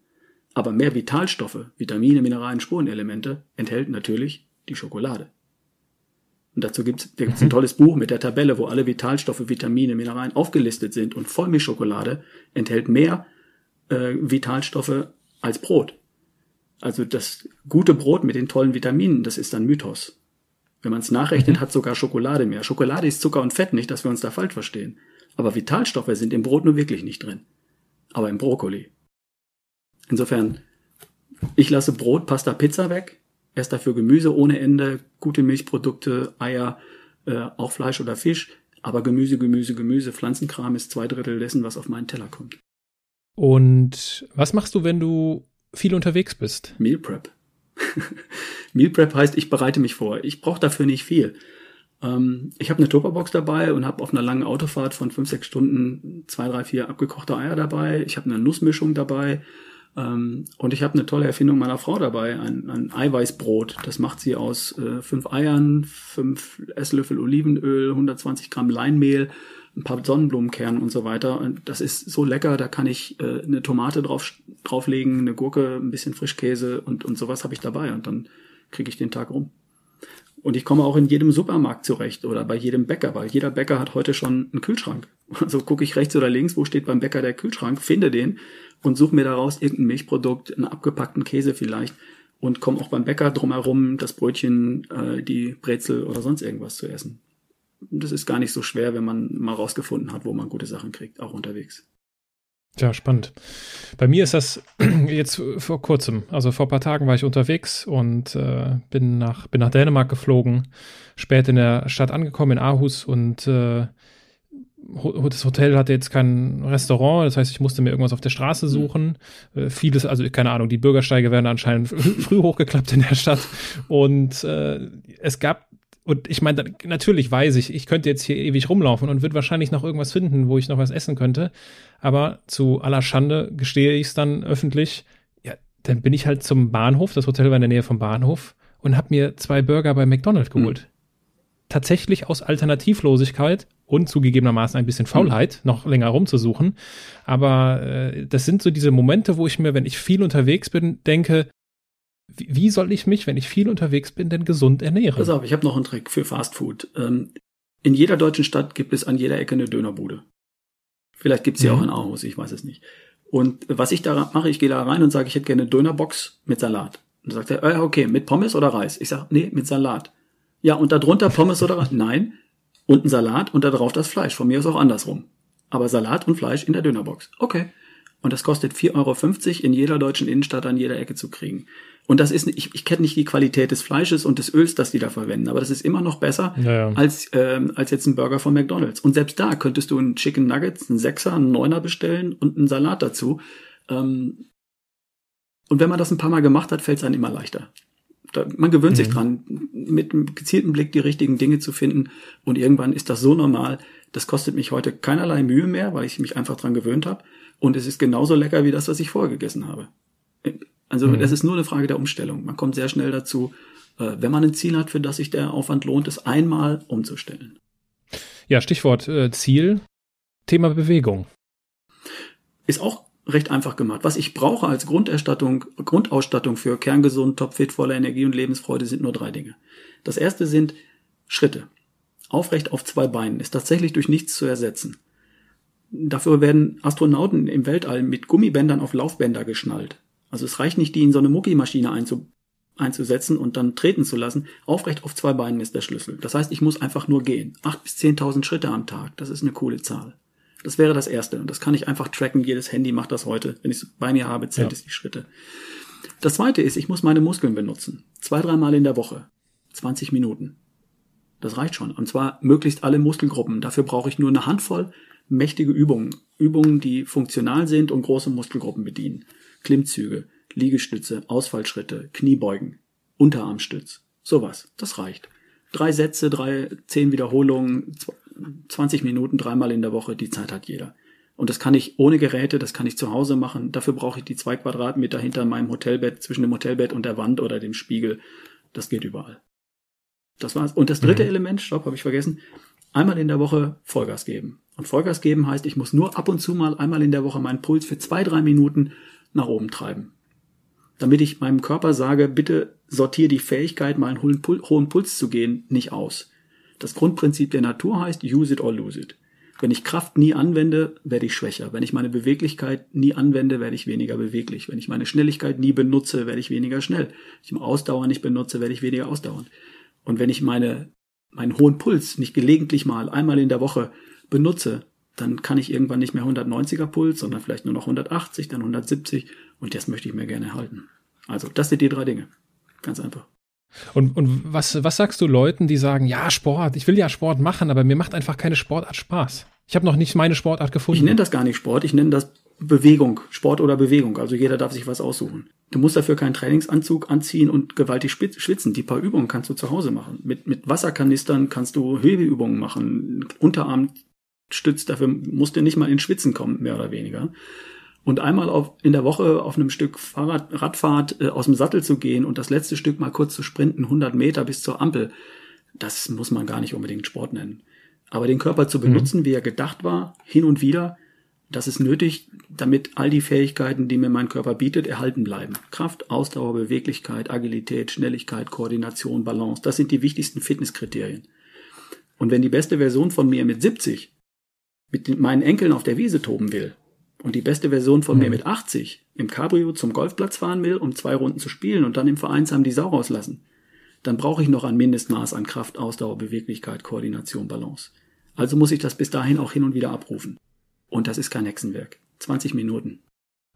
Aber mehr Vitalstoffe, Vitamine, Mineralien, Spurenelemente enthält natürlich die Schokolade. Und dazu gibt es ein tolles Buch mit der Tabelle, wo alle Vitalstoffe, Vitamine, Mineralien aufgelistet sind. Und Vollmilchschokolade enthält mehr äh, Vitalstoffe als Brot. Also das gute Brot mit den tollen Vitaminen, das ist ein Mythos. Wenn man es nachrechnet, mhm. hat sogar Schokolade mehr. Schokolade ist Zucker und Fett, nicht, dass wir uns da falsch verstehen. Aber Vitalstoffe sind im Brot nur wirklich nicht drin. Aber im Brokkoli. Insofern, ich lasse Brot, Pasta, Pizza weg. Erst dafür Gemüse ohne Ende, gute Milchprodukte, Eier, äh, auch Fleisch oder Fisch. Aber Gemüse, Gemüse, Gemüse, Pflanzenkram ist zwei Drittel dessen, was auf meinen Teller kommt. Und was machst du, wenn du viel unterwegs bist? Meal Prep. Meal Prep heißt, ich bereite mich vor. Ich brauche dafür nicht viel. Ähm, ich habe eine Tupperbox dabei und habe auf einer langen Autofahrt von fünf, sechs Stunden zwei, drei, vier abgekochte Eier dabei. Ich habe eine Nussmischung dabei. Ähm, und ich habe eine tolle Erfindung meiner Frau dabei, ein, ein Eiweißbrot. Das macht sie aus äh, fünf Eiern, fünf Esslöffel Olivenöl, 120 Gramm Leinmehl ein paar Sonnenblumenkernen und so weiter. Und das ist so lecker, da kann ich äh, eine Tomate drauf, drauflegen, eine Gurke, ein bisschen Frischkäse und, und sowas habe ich dabei und dann kriege ich den Tag rum. Und ich komme auch in jedem Supermarkt zurecht oder bei jedem Bäcker, weil jeder Bäcker hat heute schon einen Kühlschrank. Also gucke ich rechts oder links, wo steht beim Bäcker der Kühlschrank, finde den und suche mir daraus irgendein Milchprodukt, einen abgepackten Käse vielleicht und komme auch beim Bäcker drumherum, das Brötchen, äh, die Brezel oder sonst irgendwas zu essen das ist gar nicht so schwer, wenn man mal rausgefunden hat, wo man gute Sachen kriegt, auch unterwegs. Ja, spannend. Bei mir ist das jetzt vor kurzem, also vor ein paar Tagen war ich unterwegs und äh, bin, nach, bin nach Dänemark geflogen, spät in der Stadt angekommen, in Aarhus und äh, das Hotel hatte jetzt kein Restaurant, das heißt, ich musste mir irgendwas auf der Straße suchen. Mhm. Vieles, also keine Ahnung, die Bürgersteige werden anscheinend früh hochgeklappt in der Stadt. Und äh, es gab und ich meine, natürlich weiß ich, ich könnte jetzt hier ewig rumlaufen und würde wahrscheinlich noch irgendwas finden, wo ich noch was essen könnte. Aber zu aller Schande gestehe ich es dann öffentlich. Ja, dann bin ich halt zum Bahnhof, das Hotel war in der Nähe vom Bahnhof, und habe mir zwei Burger bei McDonald's hm. geholt. Mhm. Tatsächlich aus Alternativlosigkeit und zugegebenermaßen ein bisschen Faulheit, mhm. noch länger rumzusuchen. Aber äh, das sind so diese Momente, wo ich mir, wenn ich viel unterwegs bin, denke, wie soll ich mich, wenn ich viel unterwegs bin, denn gesund ernähren? Pass auf, ich habe noch einen Trick für Fast Food. Ähm, in jeder deutschen Stadt gibt es an jeder Ecke eine Dönerbude. Vielleicht gibt es sie mhm. auch in Aarhus, ich weiß es nicht. Und was ich da mache, ich gehe da rein und sage, ich hätte gerne eine Dönerbox mit Salat. Und dann sagt er, äh, okay, mit Pommes oder Reis? Ich sage, nee, mit Salat. Ja, und darunter Pommes oder Reis? Nein. Und ein Salat und da drauf das Fleisch. Von mir ist auch andersrum. Aber Salat und Fleisch in der Dönerbox. Okay. Und das kostet 4,50 Euro in jeder deutschen Innenstadt an jeder Ecke zu kriegen. Und das ist, ich, ich kenne nicht die Qualität des Fleisches und des Öls, das die da verwenden, aber das ist immer noch besser ja, ja. als ähm, als jetzt ein Burger von McDonald's. Und selbst da könntest du einen Chicken Nuggets, einen Sechser, einen Neuner bestellen und einen Salat dazu. Ähm, und wenn man das ein paar Mal gemacht hat, fällt es einem immer leichter. Da, man gewöhnt mhm. sich dran, mit einem gezielten Blick die richtigen Dinge zu finden. Und irgendwann ist das so normal, das kostet mich heute keinerlei Mühe mehr, weil ich mich einfach dran gewöhnt habe. Und es ist genauso lecker wie das, was ich vorher gegessen habe. Also mhm. es ist nur eine Frage der Umstellung. Man kommt sehr schnell dazu, äh, wenn man ein Ziel hat, für das sich der Aufwand lohnt, es einmal umzustellen. Ja, Stichwort äh, Ziel, Thema Bewegung. Ist auch recht einfach gemacht. Was ich brauche als Grunderstattung, Grundausstattung für kerngesund, topfit, voller Energie und Lebensfreude sind nur drei Dinge. Das erste sind Schritte. Aufrecht auf zwei Beinen ist tatsächlich durch nichts zu ersetzen. Dafür werden Astronauten im Weltall mit Gummibändern auf Laufbänder geschnallt. Also es reicht nicht, die in so eine Muckimaschine einzu, einzusetzen und dann treten zu lassen. Aufrecht auf zwei Beinen ist der Schlüssel. Das heißt, ich muss einfach nur gehen. Acht bis zehntausend Schritte am Tag. Das ist eine coole Zahl. Das wäre das Erste. Und das kann ich einfach tracken. Jedes Handy macht das heute. Wenn ich es bei mir habe, zählt ja. es die Schritte. Das Zweite ist, ich muss meine Muskeln benutzen. Zwei, dreimal in der Woche. 20 Minuten. Das reicht schon. Und zwar möglichst alle Muskelgruppen. Dafür brauche ich nur eine Handvoll mächtige Übungen. Übungen, die funktional sind und große Muskelgruppen bedienen. Klimmzüge, Liegestütze, Ausfallschritte, Kniebeugen, Unterarmstütz. Sowas. Das reicht. Drei Sätze, drei, zehn Wiederholungen, 20 Minuten, dreimal in der Woche, die Zeit hat jeder. Und das kann ich ohne Geräte, das kann ich zu Hause machen. Dafür brauche ich die zwei Quadratmeter hinter meinem Hotelbett, zwischen dem Hotelbett und der Wand oder dem Spiegel. Das geht überall. Das war's. Und das dritte mhm. Element, stopp, habe ich vergessen, einmal in der Woche Vollgas geben. Und Vollgas geben heißt, ich muss nur ab und zu mal einmal in der Woche meinen Puls für zwei, drei Minuten nach oben treiben. Damit ich meinem Körper sage, bitte sortiere die Fähigkeit, mal einen hohen Puls zu gehen, nicht aus. Das Grundprinzip der Natur heißt, use it or lose it. Wenn ich Kraft nie anwende, werde ich schwächer. Wenn ich meine Beweglichkeit nie anwende, werde ich weniger beweglich. Wenn ich meine Schnelligkeit nie benutze, werde ich weniger schnell. Wenn ich meine Ausdauer nicht benutze, werde ich weniger ausdauernd. Und wenn ich meine, meinen hohen Puls nicht gelegentlich mal einmal in der Woche benutze, dann kann ich irgendwann nicht mehr 190er Puls, sondern vielleicht nur noch 180, dann 170 und das möchte ich mir gerne halten. Also, das sind die drei Dinge. Ganz einfach. Und, und was, was sagst du Leuten, die sagen, ja, Sport, ich will ja Sport machen, aber mir macht einfach keine Sportart Spaß? Ich habe noch nicht meine Sportart gefunden. Ich nenne das gar nicht Sport, ich nenne das Bewegung, Sport oder Bewegung. Also jeder darf sich was aussuchen. Du musst dafür keinen Trainingsanzug anziehen und gewaltig schwitzen. Die paar Übungen kannst du zu Hause machen. Mit, mit Wasserkanistern kannst du Hebeübungen machen. Unterarm stützt, dafür musst du nicht mal in Schwitzen kommen, mehr oder weniger. Und einmal auf, in der Woche auf einem Stück Fahrrad, Radfahrt äh, aus dem Sattel zu gehen und das letzte Stück mal kurz zu sprinten, 100 Meter bis zur Ampel, das muss man gar nicht unbedingt Sport nennen. Aber den Körper zu mhm. benutzen, mhm. wie er gedacht war, hin und wieder, das ist nötig, damit all die Fähigkeiten, die mir mein Körper bietet, erhalten bleiben. Kraft, Ausdauer, Beweglichkeit, Agilität, Schnelligkeit, Koordination, Balance, das sind die wichtigsten Fitnesskriterien. Und wenn die beste Version von mir mit 70 mit meinen Enkeln auf der Wiese toben will und die beste Version von mhm. mir mit 80 im Cabrio zum Golfplatz fahren will, um zwei Runden zu spielen und dann im Vereinsheim die Sau rauslassen, dann brauche ich noch ein Mindestmaß an Kraft, Ausdauer, Beweglichkeit, Koordination, Balance. Also muss ich das bis dahin auch hin und wieder abrufen. Und das ist kein Hexenwerk. 20 Minuten.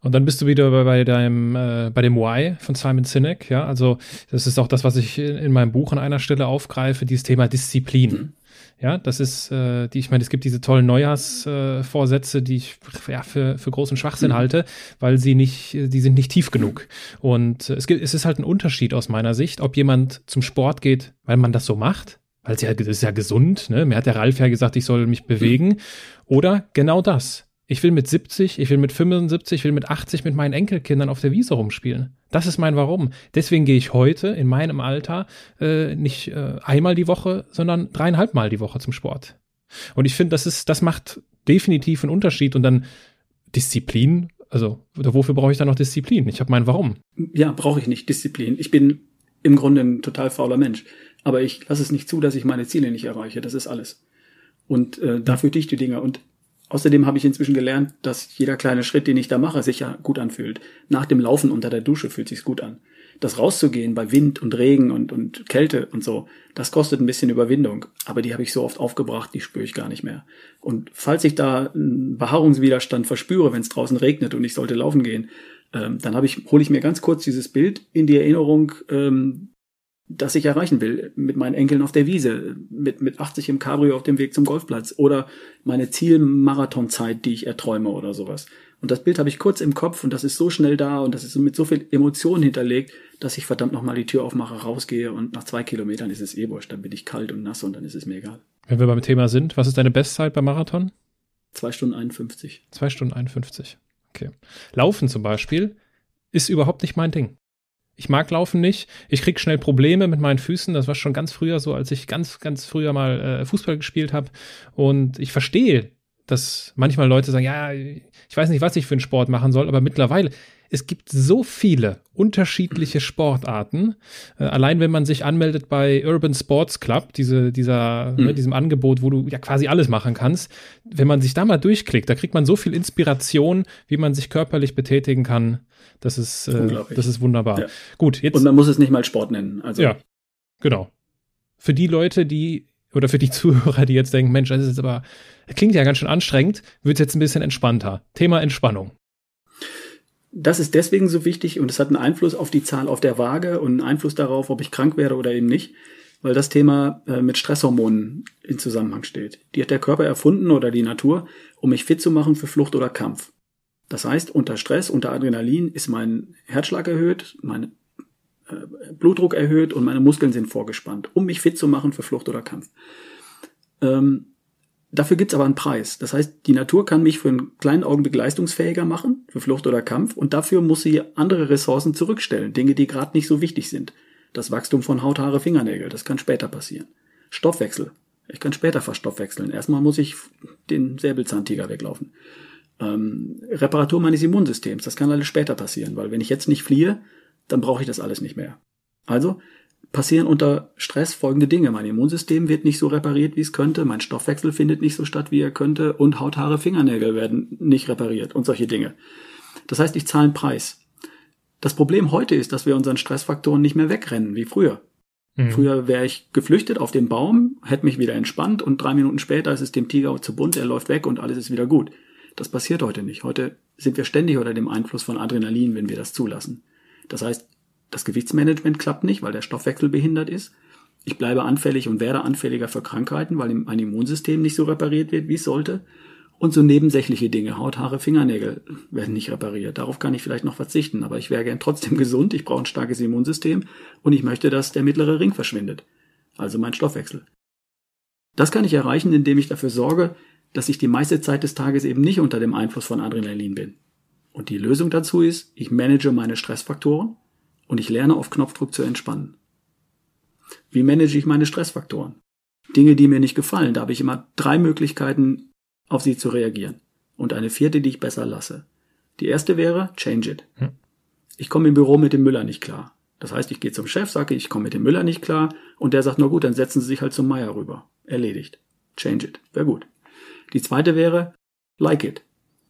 Und dann bist du wieder bei, deinem, äh, bei dem Why von Simon Sinek, ja. Also, das ist auch das, was ich in, in meinem Buch an einer Stelle aufgreife, dieses Thema Disziplin. Mhm. Ja, das ist, äh, die, ich meine, es gibt diese tollen Neujahrsvorsätze, äh, die ich ja, für, für großen Schwachsinn mhm. halte, weil sie nicht, die sind nicht tief genug. Und es gibt, es ist halt ein Unterschied aus meiner Sicht, ob jemand zum Sport geht, weil man das so macht, weil es ja, das ist ja gesund, ne? Mir hat der Ralf ja gesagt, ich soll mich bewegen. Mhm. Oder genau das. Ich will mit 70, ich will mit 75, ich will mit 80 mit meinen Enkelkindern auf der Wiese rumspielen. Das ist mein Warum. Deswegen gehe ich heute in meinem Alter äh, nicht äh, einmal die Woche, sondern dreieinhalb Mal die Woche zum Sport. Und ich finde, das ist, das macht definitiv einen Unterschied und dann Disziplin. Also, wofür brauche ich dann noch Disziplin? Ich habe mein Warum. Ja, brauche ich nicht Disziplin. Ich bin im Grunde ein total fauler Mensch. Aber ich lasse es nicht zu, dass ich meine Ziele nicht erreiche. Das ist alles. Und äh, dafür die Dinge. Und Außerdem habe ich inzwischen gelernt, dass jeder kleine Schritt, den ich da mache, sich ja gut anfühlt. Nach dem Laufen unter der Dusche fühlt sich's gut an. Das rauszugehen bei Wind und Regen und, und Kälte und so, das kostet ein bisschen Überwindung. Aber die habe ich so oft aufgebracht, die spüre ich gar nicht mehr. Und falls ich da einen Behaarungswiderstand verspüre, wenn es draußen regnet und ich sollte laufen gehen, ähm, dann habe ich, hole ich mir ganz kurz dieses Bild in die Erinnerung, ähm, das ich erreichen will, mit meinen Enkeln auf der Wiese, mit, mit 80 im Cabrio auf dem Weg zum Golfplatz oder meine Zielmarathonzeit, die ich erträume oder sowas. Und das Bild habe ich kurz im Kopf und das ist so schnell da und das ist mit so viel Emotionen hinterlegt, dass ich verdammt nochmal die Tür aufmache, rausgehe und nach zwei Kilometern ist es eh wurscht, dann bin ich kalt und nass und dann ist es mir egal. Wenn wir beim Thema sind, was ist deine Bestzeit beim Marathon? Zwei Stunden 51. Zwei Stunden 51. Okay. Laufen zum Beispiel ist überhaupt nicht mein Ding. Ich mag Laufen nicht. Ich krieg schnell Probleme mit meinen Füßen. Das war schon ganz früher so, als ich ganz, ganz früher mal äh, Fußball gespielt habe. Und ich verstehe dass manchmal Leute sagen, ja, ich weiß nicht, was ich für einen Sport machen soll, aber mittlerweile, es gibt so viele unterschiedliche Sportarten. Äh, allein wenn man sich anmeldet bei Urban Sports Club, diese, dieser, mhm. ne, diesem Angebot, wo du ja quasi alles machen kannst, wenn man sich da mal durchklickt, da kriegt man so viel Inspiration, wie man sich körperlich betätigen kann. Das ist, äh, das ist wunderbar. Ja. Gut, jetzt. Und man muss es nicht mal Sport nennen. Also. Ja, genau. Für die Leute, die oder für die Zuhörer, die jetzt denken, Mensch, das ist jetzt aber, klingt ja ganz schön anstrengend, wird es jetzt ein bisschen entspannter. Thema Entspannung. Das ist deswegen so wichtig und es hat einen Einfluss auf die Zahl auf der Waage und einen Einfluss darauf, ob ich krank werde oder eben nicht, weil das Thema äh, mit Stresshormonen in Zusammenhang steht. Die hat der Körper erfunden oder die Natur, um mich fit zu machen für Flucht oder Kampf. Das heißt, unter Stress, unter Adrenalin ist mein Herzschlag erhöht, mein äh, Blutdruck erhöht und meine Muskeln sind vorgespannt, um mich fit zu machen für Flucht oder Kampf. Ähm, Dafür gibt's aber einen Preis. Das heißt, die Natur kann mich für einen kleinen Augenblick leistungsfähiger machen, für Flucht oder Kampf, und dafür muss sie andere Ressourcen zurückstellen, Dinge, die gerade nicht so wichtig sind. Das Wachstum von Haut, Haare, Fingernägel, das kann später passieren. Stoffwechsel. Ich kann später verstoffwechseln. Erstmal muss ich den Säbelzahntiger weglaufen. Ähm, Reparatur meines Immunsystems, das kann alles später passieren, weil wenn ich jetzt nicht fliehe, dann brauche ich das alles nicht mehr. Also, passieren unter Stress folgende Dinge. Mein Immunsystem wird nicht so repariert, wie es könnte, mein Stoffwechsel findet nicht so statt, wie er könnte und Haut, Haare, Fingernägel werden nicht repariert und solche Dinge. Das heißt, ich zahle einen Preis. Das Problem heute ist, dass wir unseren Stressfaktoren nicht mehr wegrennen, wie früher. Mhm. Früher wäre ich geflüchtet auf den Baum, hätte mich wieder entspannt und drei Minuten später ist es dem Tiger zu bunt, er läuft weg und alles ist wieder gut. Das passiert heute nicht. Heute sind wir ständig unter dem Einfluss von Adrenalin, wenn wir das zulassen. Das heißt, das Gewichtsmanagement klappt nicht, weil der Stoffwechsel behindert ist. Ich bleibe anfällig und werde anfälliger für Krankheiten, weil mein Immunsystem nicht so repariert wird, wie es sollte. Und so nebensächliche Dinge, Haut, Haare, Fingernägel werden nicht repariert. Darauf kann ich vielleicht noch verzichten, aber ich wäre gern trotzdem gesund, ich brauche ein starkes Immunsystem und ich möchte, dass der mittlere Ring verschwindet. Also mein Stoffwechsel. Das kann ich erreichen, indem ich dafür sorge, dass ich die meiste Zeit des Tages eben nicht unter dem Einfluss von Adrenalin bin. Und die Lösung dazu ist, ich manage meine Stressfaktoren, und ich lerne auf Knopfdruck zu entspannen. Wie manage ich meine Stressfaktoren? Dinge, die mir nicht gefallen, da habe ich immer drei Möglichkeiten, auf sie zu reagieren. Und eine vierte, die ich besser lasse. Die erste wäre, change it. Hm. Ich komme im Büro mit dem Müller nicht klar. Das heißt, ich gehe zum Chef, sage, ich komme mit dem Müller nicht klar, und der sagt, na gut, dann setzen Sie sich halt zum Meier rüber. Erledigt. Change it. Wäre gut. Die zweite wäre, like it.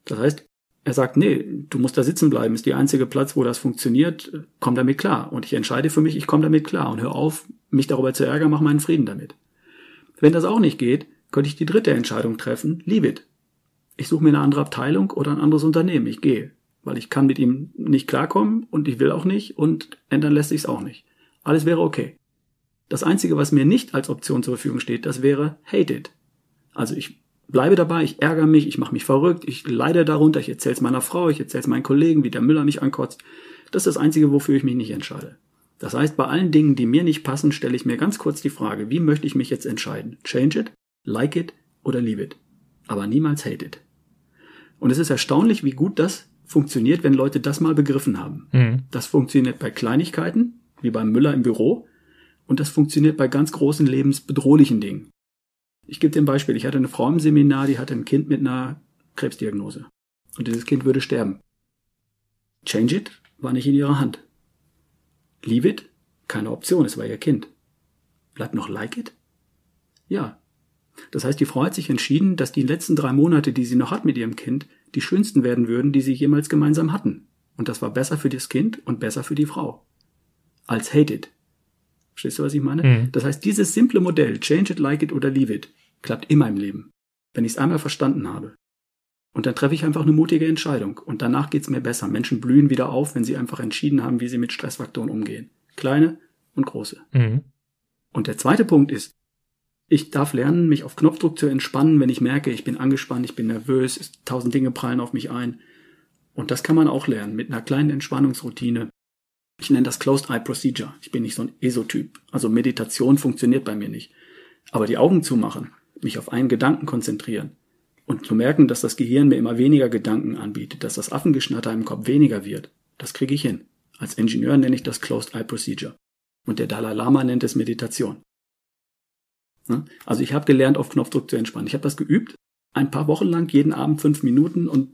Das heißt, er sagt, nee, du musst da sitzen bleiben, ist die einzige Platz, wo das funktioniert, komm damit klar. Und ich entscheide für mich, ich komme damit klar und hör auf, mich darüber zu ärgern, mach meinen Frieden damit. Wenn das auch nicht geht, könnte ich die dritte Entscheidung treffen, leave it. Ich suche mir eine andere Abteilung oder ein anderes Unternehmen, ich gehe. Weil ich kann mit ihm nicht klarkommen und ich will auch nicht und ändern lässt sich's auch nicht. Alles wäre okay. Das Einzige, was mir nicht als Option zur Verfügung steht, das wäre hate it. Also ich bleibe dabei, ich ärgere mich, ich mache mich verrückt, ich leide darunter, ich erzähle es meiner Frau, ich erzähle es meinen Kollegen, wie der Müller mich ankotzt. Das ist das Einzige, wofür ich mich nicht entscheide. Das heißt, bei allen Dingen, die mir nicht passen, stelle ich mir ganz kurz die Frage, wie möchte ich mich jetzt entscheiden? Change it, like it oder leave it. Aber niemals hate it. Und es ist erstaunlich, wie gut das funktioniert, wenn Leute das mal begriffen haben. Mhm. Das funktioniert bei Kleinigkeiten, wie beim Müller im Büro, und das funktioniert bei ganz großen lebensbedrohlichen Dingen. Ich gebe dir ein Beispiel. Ich hatte eine Frau im Seminar, die hatte ein Kind mit einer Krebsdiagnose. Und dieses Kind würde sterben. Change it war nicht in ihrer Hand. Leave it? Keine Option, es war ihr Kind. Bleibt noch like it? Ja. Das heißt, die Frau hat sich entschieden, dass die letzten drei Monate, die sie noch hat mit ihrem Kind, die schönsten werden würden, die sie jemals gemeinsam hatten. Und das war besser für das Kind und besser für die Frau. Als hate it. Verstehst du, was ich meine? Mhm. Das heißt, dieses simple Modell, change it, like it oder leave it, klappt immer im Leben. Wenn ich es einmal verstanden habe. Und dann treffe ich einfach eine mutige Entscheidung. Und danach geht's mir besser. Menschen blühen wieder auf, wenn sie einfach entschieden haben, wie sie mit Stressfaktoren umgehen. Kleine und große. Mhm. Und der zweite Punkt ist, ich darf lernen, mich auf Knopfdruck zu entspannen, wenn ich merke, ich bin angespannt, ich bin nervös, tausend Dinge prallen auf mich ein. Und das kann man auch lernen mit einer kleinen Entspannungsroutine. Ich nenne das Closed Eye Procedure. Ich bin nicht so ein Esotyp. Also Meditation funktioniert bei mir nicht. Aber die Augen zumachen mich auf einen Gedanken konzentrieren und zu merken, dass das Gehirn mir immer weniger Gedanken anbietet, dass das Affengeschnatter im Kopf weniger wird, das kriege ich hin. Als Ingenieur nenne ich das Closed Eye Procedure. Und der Dalai Lama nennt es Meditation. Also ich habe gelernt, auf Knopfdruck zu entspannen. Ich habe das geübt ein paar Wochen lang jeden Abend fünf Minuten und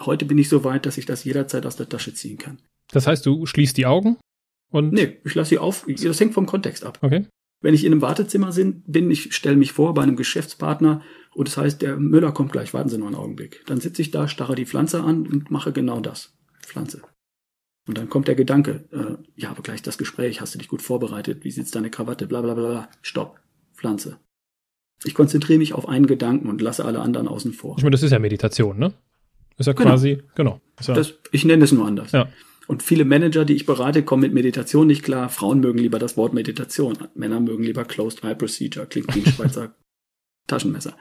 heute bin ich so weit, dass ich das jederzeit aus der Tasche ziehen kann. Das heißt, du schließt die Augen und. Nee, ich lasse sie auf. Das hängt vom Kontext ab. Okay. Wenn ich in einem Wartezimmer bin, ich stelle mich vor bei einem Geschäftspartner und das heißt, der Müller kommt gleich, warten Sie noch einen Augenblick. Dann sitze ich da, starre die Pflanze an und mache genau das. Pflanze. Und dann kommt der Gedanke, äh, ja, aber gleich das Gespräch, hast du dich gut vorbereitet, wie sitzt deine Krawatte, bla bla bla bla. Stopp. Pflanze. Ich konzentriere mich auf einen Gedanken und lasse alle anderen außen vor. Ich meine, das ist ja Meditation, ne? ist ja genau. quasi, genau. Ja das, ich nenne es nur anders. Ja. Und viele Manager, die ich berate, kommen mit Meditation nicht klar. Frauen mögen lieber das Wort Meditation. Männer mögen lieber Closed Eye Procedure. Klingt wie ein Schweizer Taschenmesser.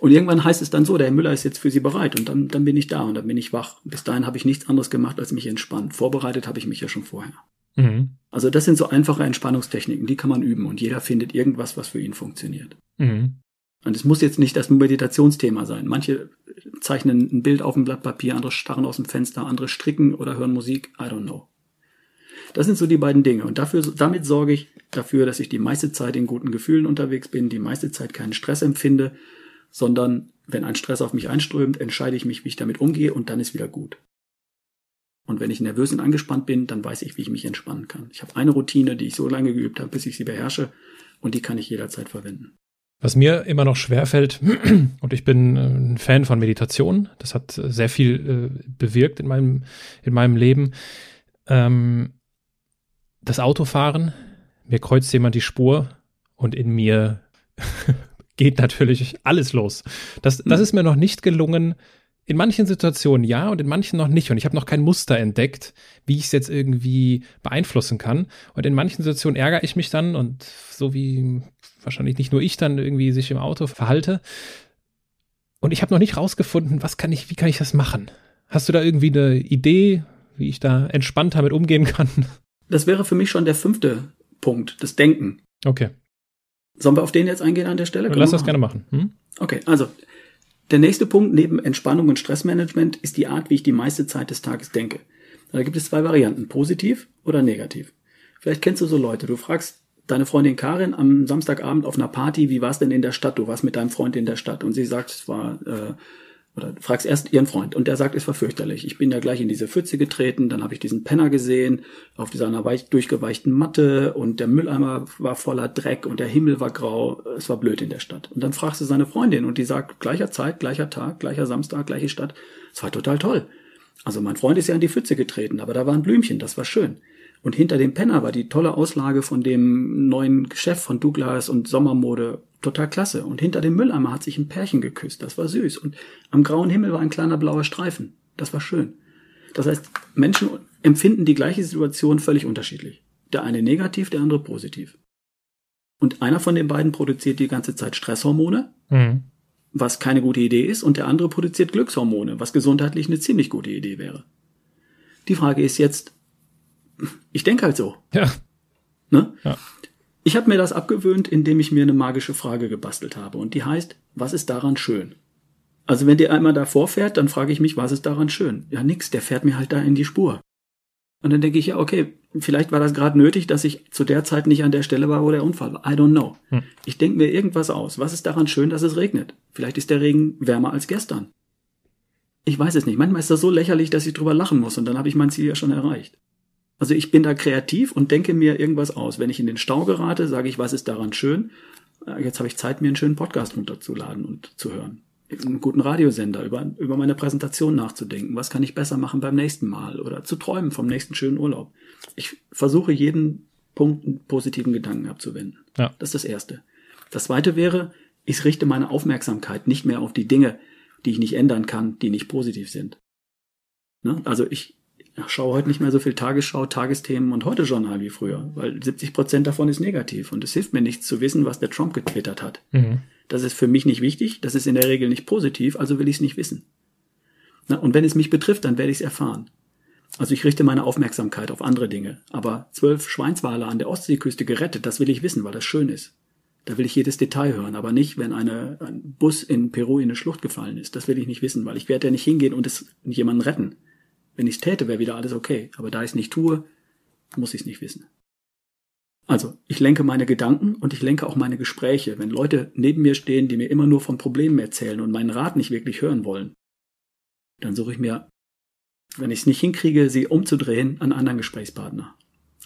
Und irgendwann heißt es dann so, der Herr Müller ist jetzt für Sie bereit. Und dann, dann bin ich da und dann bin ich wach. Bis dahin habe ich nichts anderes gemacht, als mich entspannt. Vorbereitet habe ich mich ja schon vorher. Mhm. Also das sind so einfache Entspannungstechniken, die kann man üben und jeder findet irgendwas, was für ihn funktioniert. Mhm. Und es muss jetzt nicht das Meditationsthema sein. Manche zeichnen ein Bild auf ein Blatt Papier, andere starren aus dem Fenster, andere stricken oder hören Musik. I don't know. Das sind so die beiden Dinge. Und dafür, damit sorge ich dafür, dass ich die meiste Zeit in guten Gefühlen unterwegs bin, die meiste Zeit keinen Stress empfinde, sondern wenn ein Stress auf mich einströmt, entscheide ich mich, wie ich damit umgehe und dann ist wieder gut. Und wenn ich nervös und angespannt bin, dann weiß ich, wie ich mich entspannen kann. Ich habe eine Routine, die ich so lange geübt habe, bis ich sie beherrsche und die kann ich jederzeit verwenden. Was mir immer noch schwerfällt, und ich bin äh, ein Fan von Meditation, das hat sehr viel äh, bewirkt in meinem, in meinem Leben. Ähm, das Autofahren, mir kreuzt jemand die Spur und in mir geht natürlich alles los. Das, das ist mir noch nicht gelungen, in manchen Situationen ja und in manchen noch nicht. Und ich habe noch kein Muster entdeckt, wie ich es jetzt irgendwie beeinflussen kann. Und in manchen Situationen ärgere ich mich dann und so wie wahrscheinlich nicht nur ich dann irgendwie sich im Auto verhalte. Und ich habe noch nicht rausgefunden, was kann ich, wie kann ich das machen? Hast du da irgendwie eine Idee, wie ich da entspannt damit umgehen kann? Das wäre für mich schon der fünfte Punkt, das Denken. Okay. Sollen wir auf den jetzt eingehen an der Stelle? Lass das gerne machen. Hm? Okay, also der nächste Punkt neben Entspannung und Stressmanagement ist die Art, wie ich die meiste Zeit des Tages denke. Da gibt es zwei Varianten, positiv oder negativ. Vielleicht kennst du so Leute, du fragst deine Freundin Karin am Samstagabend auf einer Party, wie war es denn in der Stadt? Du warst mit deinem Freund in der Stadt und sie sagt, es war, äh, oder fragst erst ihren Freund und der sagt, es war fürchterlich. Ich bin da gleich in diese Pfütze getreten, dann habe ich diesen Penner gesehen auf dieser weich, durchgeweichten Matte und der Mülleimer war voller Dreck und der Himmel war grau. Es war blöd in der Stadt. Und dann fragst du seine Freundin und die sagt, gleicher Zeit, gleicher Tag, gleicher Samstag, gleiche Stadt. Es war total toll. Also mein Freund ist ja in die Pfütze getreten, aber da war ein Blümchen, das war schön. Und hinter dem Penner war die tolle Auslage von dem neuen Chef von Douglas und Sommermode total klasse. Und hinter dem Mülleimer hat sich ein Pärchen geküsst. Das war süß. Und am grauen Himmel war ein kleiner blauer Streifen. Das war schön. Das heißt, Menschen empfinden die gleiche Situation völlig unterschiedlich. Der eine negativ, der andere positiv. Und einer von den beiden produziert die ganze Zeit Stresshormone, mhm. was keine gute Idee ist, und der andere produziert Glückshormone, was gesundheitlich eine ziemlich gute Idee wäre. Die Frage ist jetzt, ich denke halt so. Ja. Ne? ja. Ich habe mir das abgewöhnt, indem ich mir eine magische Frage gebastelt habe. Und die heißt, was ist daran schön? Also wenn der einmal davor fährt, dann frage ich mich, was ist daran schön? Ja, nix, der fährt mir halt da in die Spur. Und dann denke ich, ja, okay, vielleicht war das gerade nötig, dass ich zu der Zeit nicht an der Stelle war, wo der Unfall war. I don't know. Hm. Ich denke mir irgendwas aus. Was ist daran schön, dass es regnet? Vielleicht ist der Regen wärmer als gestern. Ich weiß es nicht. Manchmal ist das so lächerlich, dass ich drüber lachen muss und dann habe ich mein Ziel ja schon erreicht. Also ich bin da kreativ und denke mir irgendwas aus. Wenn ich in den Stau gerate, sage ich, was ist daran schön? Äh, jetzt habe ich Zeit, mir einen schönen Podcast runterzuladen und zu hören. Einen guten Radiosender, über, über meine Präsentation nachzudenken. Was kann ich besser machen beim nächsten Mal? Oder zu träumen vom nächsten schönen Urlaub. Ich versuche jeden Punkt einen positiven Gedanken abzuwenden. Ja. Das ist das Erste. Das Zweite wäre, ich richte meine Aufmerksamkeit nicht mehr auf die Dinge, die ich nicht ändern kann, die nicht positiv sind. Ne? Also ich, schaue heute nicht mehr so viel Tagesschau, Tagesthemen und heute Journal wie früher, weil 70 Prozent davon ist negativ und es hilft mir nichts zu wissen, was der Trump getwittert hat. Mhm. Das ist für mich nicht wichtig, das ist in der Regel nicht positiv, also will ich es nicht wissen. Na, und wenn es mich betrifft, dann werde ich es erfahren. Also ich richte meine Aufmerksamkeit auf andere Dinge. Aber zwölf Schweinswale an der Ostseeküste gerettet, das will ich wissen, weil das schön ist. Da will ich jedes Detail hören, aber nicht, wenn eine, ein Bus in Peru in eine Schlucht gefallen ist. Das will ich nicht wissen, weil ich werde ja nicht hingehen und es jemanden retten. Wenn ich es täte, wäre wieder alles okay. Aber da ich es nicht tue, muss ich es nicht wissen. Also, ich lenke meine Gedanken und ich lenke auch meine Gespräche. Wenn Leute neben mir stehen, die mir immer nur von Problemen erzählen und meinen Rat nicht wirklich hören wollen, dann suche ich mir, wenn ich es nicht hinkriege, sie umzudrehen, einen anderen Gesprächspartner.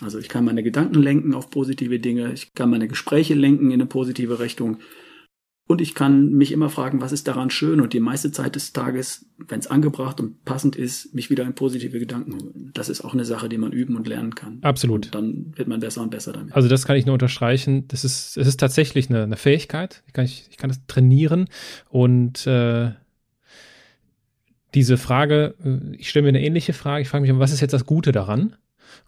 Also ich kann meine Gedanken lenken auf positive Dinge, ich kann meine Gespräche lenken in eine positive Richtung und ich kann mich immer fragen, was ist daran schön und die meiste Zeit des Tages, wenn es angebracht und passend ist, mich wieder in positive Gedanken holen. Das ist auch eine Sache, die man üben und lernen kann. Absolut. Und dann wird man besser und besser damit. Also das kann ich nur unterstreichen. Das ist, es ist tatsächlich eine, eine Fähigkeit. Ich kann, ich, ich kann das trainieren und äh, diese Frage, äh, ich stelle mir eine ähnliche Frage. Ich frage mich, was ist jetzt das Gute daran?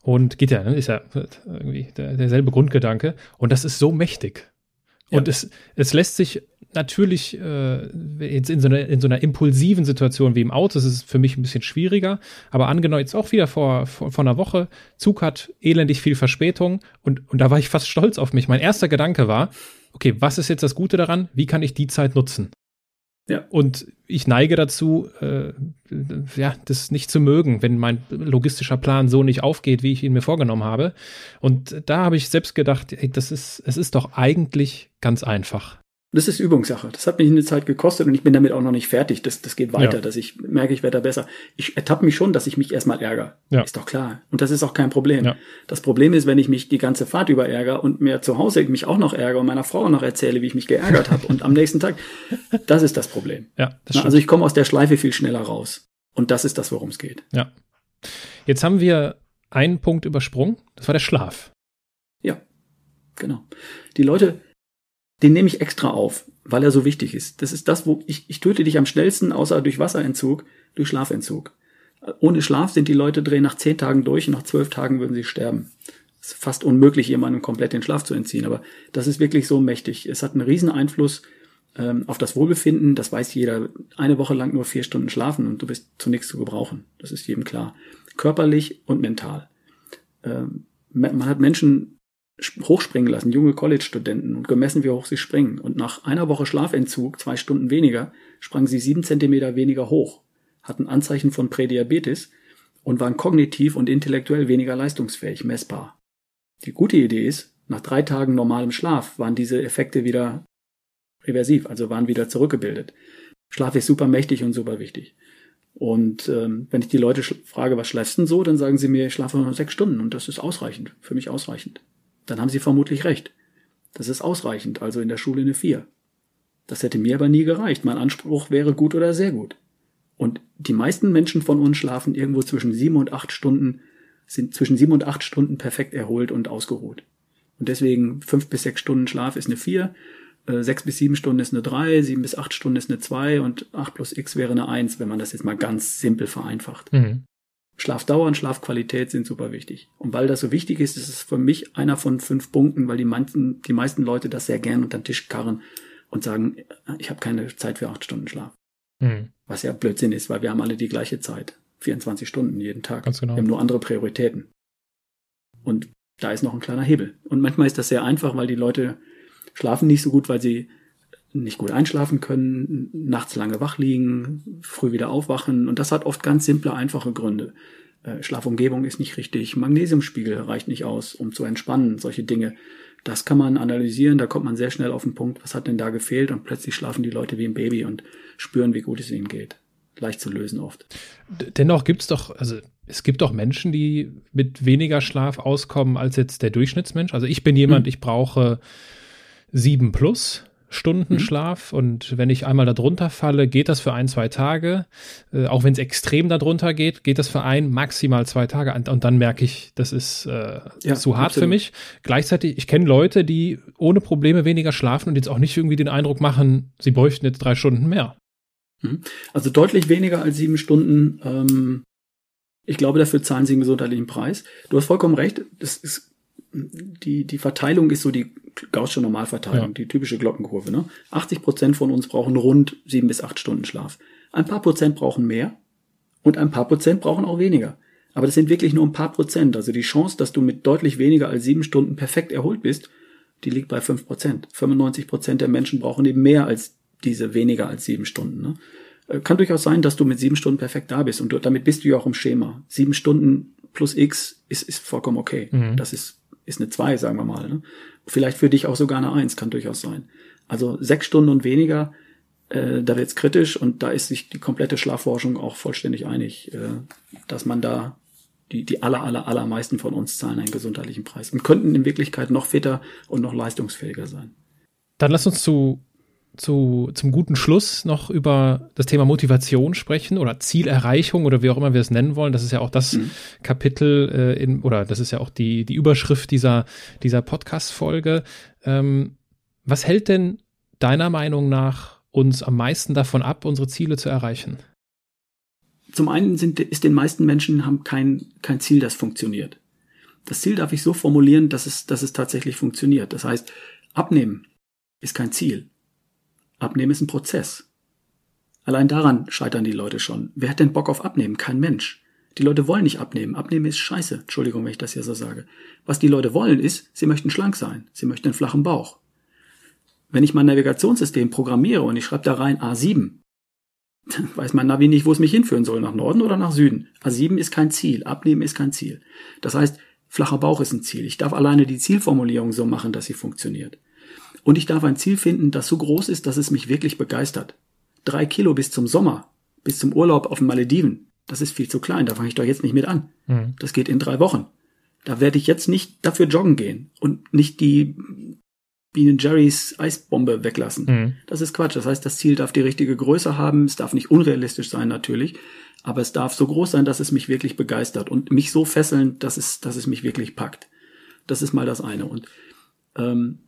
Und geht ja, ne, ist ja irgendwie der, derselbe Grundgedanke. Und das ist so mächtig. Und ja. es, es lässt sich natürlich äh, jetzt in so, einer, in so einer impulsiven Situation wie im Auto, das ist für mich ein bisschen schwieriger. Aber angenommen, jetzt auch wieder vor, vor, vor einer Woche, Zug hat elendig viel Verspätung und, und da war ich fast stolz auf mich. Mein erster Gedanke war, okay, was ist jetzt das Gute daran? Wie kann ich die Zeit nutzen? Ja. Und ich neige dazu, äh, ja, das nicht zu mögen, wenn mein logistischer Plan so nicht aufgeht, wie ich ihn mir vorgenommen habe. Und da habe ich selbst gedacht, ey, das ist, es ist doch eigentlich ganz einfach. Das ist Übungssache. Das hat mich eine Zeit gekostet und ich bin damit auch noch nicht fertig. Das, das geht weiter, ja. dass ich merke, ich werde da besser. Ich ertappe mich schon, dass ich mich erstmal ärgere. Ja. Ist doch klar. Und das ist auch kein Problem. Ja. Das Problem ist, wenn ich mich die ganze Fahrt über ärgere und mir zu Hause mich auch noch ärgere und meiner Frau auch noch erzähle, wie ich mich geärgert habe und am nächsten Tag, das ist das Problem. Ja, das stimmt. Also ich komme aus der Schleife viel schneller raus. Und das ist das, worum es geht. Ja. Jetzt haben wir einen Punkt übersprungen. Das war der Schlaf. Ja, genau. Die Leute, den nehme ich extra auf, weil er so wichtig ist. Das ist das, wo ich, ich töte dich am schnellsten, außer durch Wasserentzug, durch Schlafentzug. Ohne Schlaf sind die Leute drehen nach zehn Tagen durch nach zwölf Tagen würden sie sterben. Es ist fast unmöglich, jemandem komplett den Schlaf zu entziehen, aber das ist wirklich so mächtig. Es hat einen riesen Einfluss ähm, auf das Wohlbefinden, das weiß jeder. Eine Woche lang nur vier Stunden schlafen und du bist zu nichts zu gebrauchen. Das ist jedem klar. Körperlich und mental. Ähm, man hat Menschen hochspringen lassen, junge College-Studenten und gemessen, wie hoch sie springen. Und nach einer Woche Schlafentzug, zwei Stunden weniger, sprangen sie sieben Zentimeter weniger hoch, hatten Anzeichen von Prädiabetes und waren kognitiv und intellektuell weniger leistungsfähig, messbar. Die gute Idee ist, nach drei Tagen normalem Schlaf waren diese Effekte wieder reversiv, also waren wieder zurückgebildet. Schlaf ist super mächtig und super wichtig. Und ähm, wenn ich die Leute frage, was schläfst denn so, dann sagen sie mir, ich schlafe nur sechs Stunden und das ist ausreichend, für mich ausreichend dann haben Sie vermutlich recht. Das ist ausreichend, also in der Schule eine 4. Das hätte mir aber nie gereicht. Mein Anspruch wäre gut oder sehr gut. Und die meisten Menschen von uns schlafen irgendwo zwischen sieben und acht Stunden, sind zwischen sieben und acht Stunden perfekt erholt und ausgeruht. Und deswegen fünf bis sechs Stunden Schlaf ist eine 4, äh, sechs bis sieben Stunden ist eine 3, sieben bis acht Stunden ist eine 2 und acht plus x wäre eine 1, wenn man das jetzt mal ganz simpel vereinfacht. Mhm. Schlafdauer und Schlafqualität sind super wichtig. Und weil das so wichtig ist, ist es für mich einer von fünf Punkten, weil die meisten, die meisten Leute das sehr gern unter den Tisch karren und sagen, ich habe keine Zeit für acht Stunden Schlaf. Mhm. Was ja Blödsinn ist, weil wir haben alle die gleiche Zeit. 24 Stunden jeden Tag. Ganz genau. Wir haben nur andere Prioritäten. Und da ist noch ein kleiner Hebel. Und manchmal ist das sehr einfach, weil die Leute schlafen nicht so gut, weil sie nicht gut einschlafen können, nachts lange wach liegen, früh wieder aufwachen. Und das hat oft ganz simple, einfache Gründe. Äh, Schlafumgebung ist nicht richtig, Magnesiumspiegel reicht nicht aus, um zu entspannen, solche Dinge. Das kann man analysieren, da kommt man sehr schnell auf den Punkt, was hat denn da gefehlt und plötzlich schlafen die Leute wie ein Baby und spüren, wie gut es ihnen geht. Leicht zu lösen oft. Dennoch gibt's doch, also es gibt doch Menschen, die mit weniger Schlaf auskommen als jetzt der Durchschnittsmensch. Also ich bin jemand, hm. ich brauche sieben plus Stunden mhm. Schlaf und wenn ich einmal darunter falle, geht das für ein, zwei Tage. Äh, auch wenn es extrem darunter geht, geht das für ein, maximal zwei Tage und dann merke ich, das ist äh, ja, zu hart absolut. für mich. Gleichzeitig, ich kenne Leute, die ohne Probleme weniger schlafen und jetzt auch nicht irgendwie den Eindruck machen, sie bräuchten jetzt drei Stunden mehr. Mhm. Also deutlich weniger als sieben Stunden. Ähm, ich glaube, dafür zahlen sie einen gesundheitlichen Preis. Du hast vollkommen recht. Das ist die, die Verteilung ist so die Gaußsche Normalverteilung, ja. die typische Glockenkurve. Ne? 80 Prozent von uns brauchen rund sieben bis acht Stunden Schlaf. Ein paar Prozent brauchen mehr und ein paar Prozent brauchen auch weniger. Aber das sind wirklich nur ein paar Prozent. Also die Chance, dass du mit deutlich weniger als sieben Stunden perfekt erholt bist, die liegt bei fünf Prozent. 95 Prozent der Menschen brauchen eben mehr als diese weniger als sieben Stunden. Ne? Äh, kann durchaus sein, dass du mit sieben Stunden perfekt da bist und du, damit bist du ja auch im Schema. Sieben Stunden plus X ist, ist vollkommen okay. Mhm. Das ist ist eine 2, sagen wir mal. Ne? Vielleicht für dich auch sogar eine 1, kann durchaus sein. Also sechs Stunden und weniger, äh, da wird's kritisch und da ist sich die komplette Schlafforschung auch vollständig einig, äh, dass man da die, die aller, aller, allermeisten von uns zahlen einen gesundheitlichen Preis und könnten in Wirklichkeit noch fitter und noch leistungsfähiger sein. Dann lass uns zu zu, zum guten Schluss noch über das Thema Motivation sprechen oder Zielerreichung oder wie auch immer wir es nennen wollen. Das ist ja auch das mhm. Kapitel äh, in, oder das ist ja auch die, die Überschrift dieser, dieser Podcast-Folge. Ähm, was hält denn deiner Meinung nach uns am meisten davon ab, unsere Ziele zu erreichen? Zum einen sind, ist den meisten Menschen haben kein, kein Ziel, das funktioniert. Das Ziel darf ich so formulieren, dass es, dass es tatsächlich funktioniert. Das heißt, abnehmen ist kein Ziel. Abnehmen ist ein Prozess. Allein daran scheitern die Leute schon. Wer hat denn Bock auf Abnehmen? Kein Mensch. Die Leute wollen nicht abnehmen. Abnehmen ist scheiße. Entschuldigung, wenn ich das hier so sage. Was die Leute wollen ist, sie möchten schlank sein. Sie möchten einen flachen Bauch. Wenn ich mein Navigationssystem programmiere und ich schreibe da rein A7, dann weiß mein Navi nicht, wo es mich hinführen soll, nach Norden oder nach Süden. A7 ist kein Ziel. Abnehmen ist kein Ziel. Das heißt, flacher Bauch ist ein Ziel. Ich darf alleine die Zielformulierung so machen, dass sie funktioniert. Und ich darf ein Ziel finden, das so groß ist, dass es mich wirklich begeistert. Drei Kilo bis zum Sommer, bis zum Urlaub auf den Malediven, das ist viel zu klein, da fange ich doch jetzt nicht mit an. Mhm. Das geht in drei Wochen. Da werde ich jetzt nicht dafür joggen gehen und nicht die Bienen Jerrys Eisbombe weglassen. Mhm. Das ist Quatsch. Das heißt, das Ziel darf die richtige Größe haben. Es darf nicht unrealistisch sein, natürlich. Aber es darf so groß sein, dass es mich wirklich begeistert und mich so fesseln, dass es, dass es mich wirklich packt. Das ist mal das eine. Und ähm,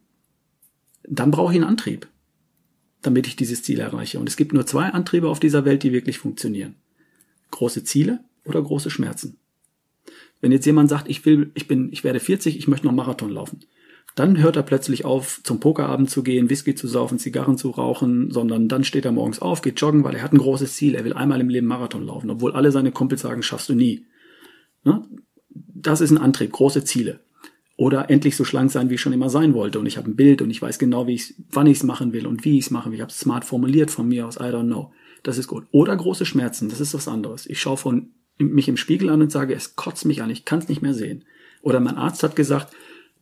dann brauche ich einen Antrieb, damit ich dieses Ziel erreiche. Und es gibt nur zwei Antriebe auf dieser Welt, die wirklich funktionieren. Große Ziele oder große Schmerzen. Wenn jetzt jemand sagt, ich will, ich bin, ich werde 40, ich möchte noch Marathon laufen, dann hört er plötzlich auf, zum Pokerabend zu gehen, Whisky zu saufen, Zigarren zu rauchen, sondern dann steht er morgens auf, geht joggen, weil er hat ein großes Ziel, er will einmal im Leben Marathon laufen, obwohl alle seine Kumpels sagen, schaffst du nie. Ne? Das ist ein Antrieb, große Ziele oder endlich so schlank sein, wie ich schon immer sein wollte. Und ich habe ein Bild und ich weiß genau, wie ich, wann ich es machen will und wie ich es machen will. Ich habe es smart formuliert von mir aus, I don't know. Das ist gut. Oder große Schmerzen, das ist was anderes. Ich schaue von mich im Spiegel an und sage, es kotzt mich an, ich kann es nicht mehr sehen. Oder mein Arzt hat gesagt,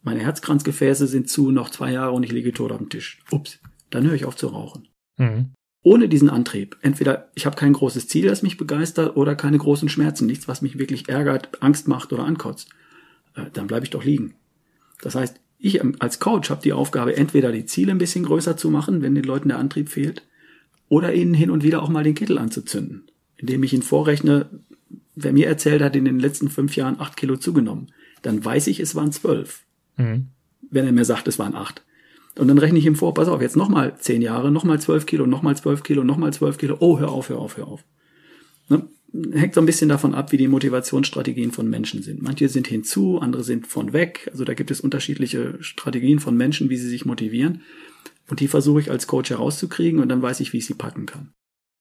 meine Herzkranzgefäße sind zu, noch zwei Jahre und ich liege tot auf dem Tisch. Ups, dann höre ich auf zu rauchen. Mhm. Ohne diesen Antrieb, entweder ich habe kein großes Ziel, das mich begeistert, oder keine großen Schmerzen, nichts, was mich wirklich ärgert, Angst macht oder ankotzt, äh, dann bleibe ich doch liegen. Das heißt, ich als Coach habe die Aufgabe, entweder die Ziele ein bisschen größer zu machen, wenn den Leuten der Antrieb fehlt, oder ihnen hin und wieder auch mal den Kittel anzuzünden, indem ich ihnen vorrechne, wer mir erzählt hat, in den letzten fünf Jahren acht Kilo zugenommen, dann weiß ich, es waren zwölf. Mhm. Wenn er mir sagt, es waren acht. Und dann rechne ich ihm vor, pass auf, jetzt nochmal zehn Jahre, nochmal zwölf Kilo, nochmal zwölf Kilo, nochmal zwölf Kilo. Oh, hör auf, hör auf, hör auf. Ne? Hängt so ein bisschen davon ab, wie die Motivationsstrategien von Menschen sind. Manche sind hinzu, andere sind von weg. Also da gibt es unterschiedliche Strategien von Menschen, wie sie sich motivieren. Und die versuche ich als Coach herauszukriegen und dann weiß ich, wie ich sie packen kann.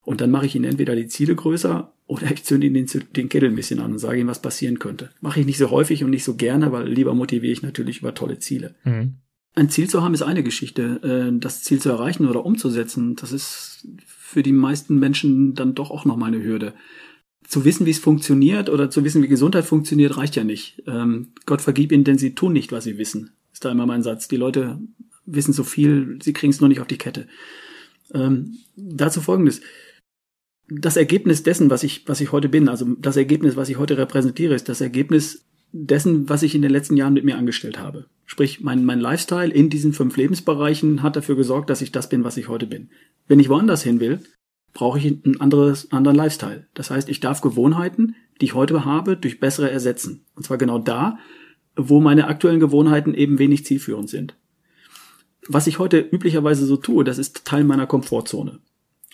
Und dann mache ich ihnen entweder die Ziele größer oder ich zünde ihnen den, den Kittel ein bisschen an und sage ihnen, was passieren könnte. Mache ich nicht so häufig und nicht so gerne, weil lieber motiviere ich natürlich über tolle Ziele. Mhm. Ein Ziel zu haben ist eine Geschichte. Äh, das Ziel zu erreichen oder umzusetzen, das ist für die meisten Menschen dann doch auch nochmal eine Hürde zu wissen, wie es funktioniert oder zu wissen, wie Gesundheit funktioniert, reicht ja nicht. Ähm, Gott vergib ihnen, denn sie tun nicht, was sie wissen. Ist da immer mein Satz. Die Leute wissen so viel, sie kriegen es nur nicht auf die Kette. Ähm, dazu folgendes. Das Ergebnis dessen, was ich, was ich heute bin, also das Ergebnis, was ich heute repräsentiere, ist das Ergebnis dessen, was ich in den letzten Jahren mit mir angestellt habe. Sprich, mein, mein Lifestyle in diesen fünf Lebensbereichen hat dafür gesorgt, dass ich das bin, was ich heute bin. Wenn ich woanders hin will, brauche ich einen anderes, anderen Lifestyle. Das heißt, ich darf Gewohnheiten, die ich heute habe, durch bessere ersetzen. Und zwar genau da, wo meine aktuellen Gewohnheiten eben wenig zielführend sind. Was ich heute üblicherweise so tue, das ist Teil meiner Komfortzone.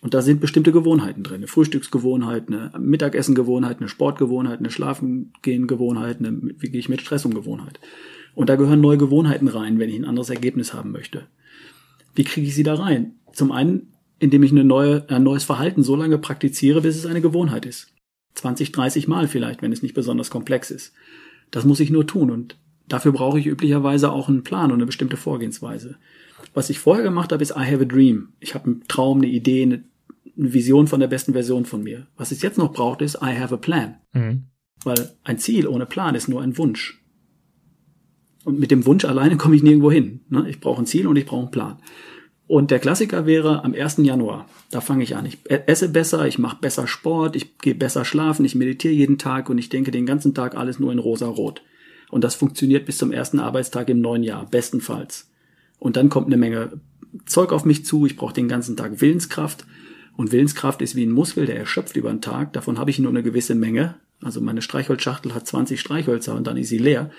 Und da sind bestimmte Gewohnheiten drin. Eine Frühstücksgewohnheit, eine Mittagessengewohnheit, eine Sportgewohnheit, eine Schlafengehengewohnheit, eine, wie gehe ich mit Stress um Gewohnheit. Und da gehören neue Gewohnheiten rein, wenn ich ein anderes Ergebnis haben möchte. Wie kriege ich sie da rein? Zum einen indem ich eine neue, ein neues Verhalten so lange praktiziere, bis es eine Gewohnheit ist. 20, 30 Mal vielleicht, wenn es nicht besonders komplex ist. Das muss ich nur tun und dafür brauche ich üblicherweise auch einen Plan und eine bestimmte Vorgehensweise. Was ich vorher gemacht habe, ist I have a dream. Ich habe einen Traum, eine Idee, eine, Vision von der besten Version von mir. Was es jetzt noch braucht, ist I have a plan. Mhm. Weil ein Ziel ohne Plan ist nur ein Wunsch. Und mit dem Wunsch alleine komme ich nirgendwo hin. Ne? Ich brauche ein Ziel und ich brauche einen Plan. Und der Klassiker wäre am 1. Januar. Da fange ich an. Ich esse besser, ich mache besser Sport, ich gehe besser schlafen, ich meditiere jeden Tag und ich denke den ganzen Tag alles nur in rosa-rot. Und das funktioniert bis zum ersten Arbeitstag im neuen Jahr, bestenfalls. Und dann kommt eine Menge Zeug auf mich zu, ich brauche den ganzen Tag Willenskraft. Und Willenskraft ist wie ein Muskel, der erschöpft über den Tag. Davon habe ich nur eine gewisse Menge. Also meine Streichholzschachtel hat 20 Streichhölzer und dann ist sie leer.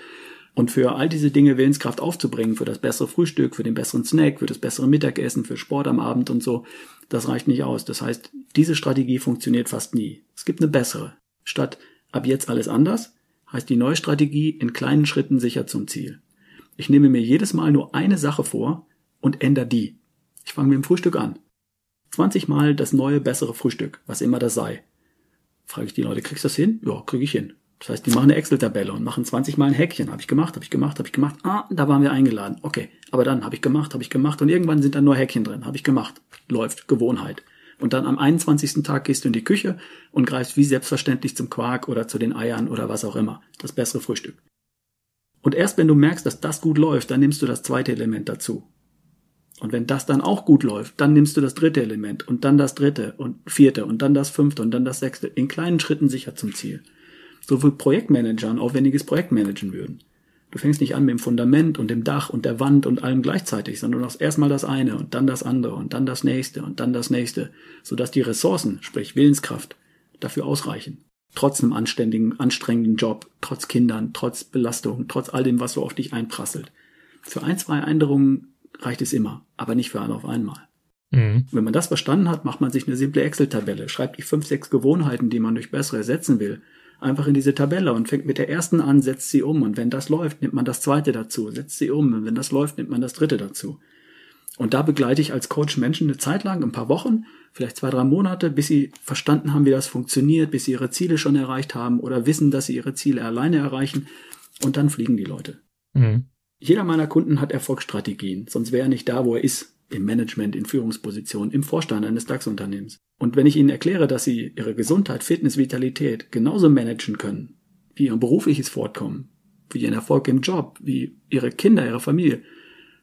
Und für all diese Dinge Willenskraft aufzubringen, für das bessere Frühstück, für den besseren Snack, für das bessere Mittagessen, für Sport am Abend und so, das reicht nicht aus. Das heißt, diese Strategie funktioniert fast nie. Es gibt eine bessere. Statt ab jetzt alles anders, heißt die neue Strategie in kleinen Schritten sicher zum Ziel. Ich nehme mir jedes Mal nur eine Sache vor und ändere die. Ich fange mit dem Frühstück an. 20 Mal das neue, bessere Frühstück, was immer das sei. Frage ich die Leute, kriegst du das hin? Ja, krieg ich hin. Das heißt, die machen eine Excel-Tabelle und machen 20 Mal ein Häkchen. Habe ich gemacht, habe ich gemacht, habe ich gemacht. Ah, da waren wir eingeladen. Okay, aber dann habe ich gemacht, habe ich gemacht und irgendwann sind da nur Häkchen drin. Habe ich gemacht. Läuft, Gewohnheit. Und dann am 21. Tag gehst du in die Küche und greifst wie selbstverständlich zum Quark oder zu den Eiern oder was auch immer. Das bessere Frühstück. Und erst wenn du merkst, dass das gut läuft, dann nimmst du das zweite Element dazu. Und wenn das dann auch gut läuft, dann nimmst du das dritte Element und dann das dritte und vierte und dann das fünfte und dann das sechste in kleinen Schritten sicher zum Ziel so wie Projektmanager ein aufwendiges Projekt managen würden. Du fängst nicht an mit dem Fundament und dem Dach und der Wand und allem gleichzeitig, sondern du machst erstmal das eine und dann das andere und dann das nächste und dann das nächste, sodass die Ressourcen, sprich Willenskraft, dafür ausreichen. Trotz einem anständigen, anstrengenden Job, trotz Kindern, trotz Belastung, trotz all dem, was so auf dich einprasselt. Für ein, zwei Änderungen reicht es immer, aber nicht für alle auf einmal. Mhm. Wenn man das verstanden hat, macht man sich eine simple Excel-Tabelle, schreibt die fünf, sechs Gewohnheiten, die man durch bessere ersetzen will, einfach in diese Tabelle und fängt mit der ersten an, setzt sie um und wenn das läuft, nimmt man das zweite dazu, setzt sie um und wenn das läuft, nimmt man das dritte dazu. Und da begleite ich als Coach Menschen eine Zeit lang, ein paar Wochen, vielleicht zwei, drei Monate, bis sie verstanden haben, wie das funktioniert, bis sie ihre Ziele schon erreicht haben oder wissen, dass sie ihre Ziele alleine erreichen und dann fliegen die Leute. Mhm. Jeder meiner Kunden hat Erfolgsstrategien, sonst wäre er nicht da, wo er ist im Management, in Führungspositionen, im Vorstand eines DAX-Unternehmens. Und wenn ich Ihnen erkläre, dass Sie Ihre Gesundheit, Fitness, Vitalität genauso managen können, wie Ihr berufliches Fortkommen, wie Ihren Erfolg im Job, wie Ihre Kinder, Ihre Familie,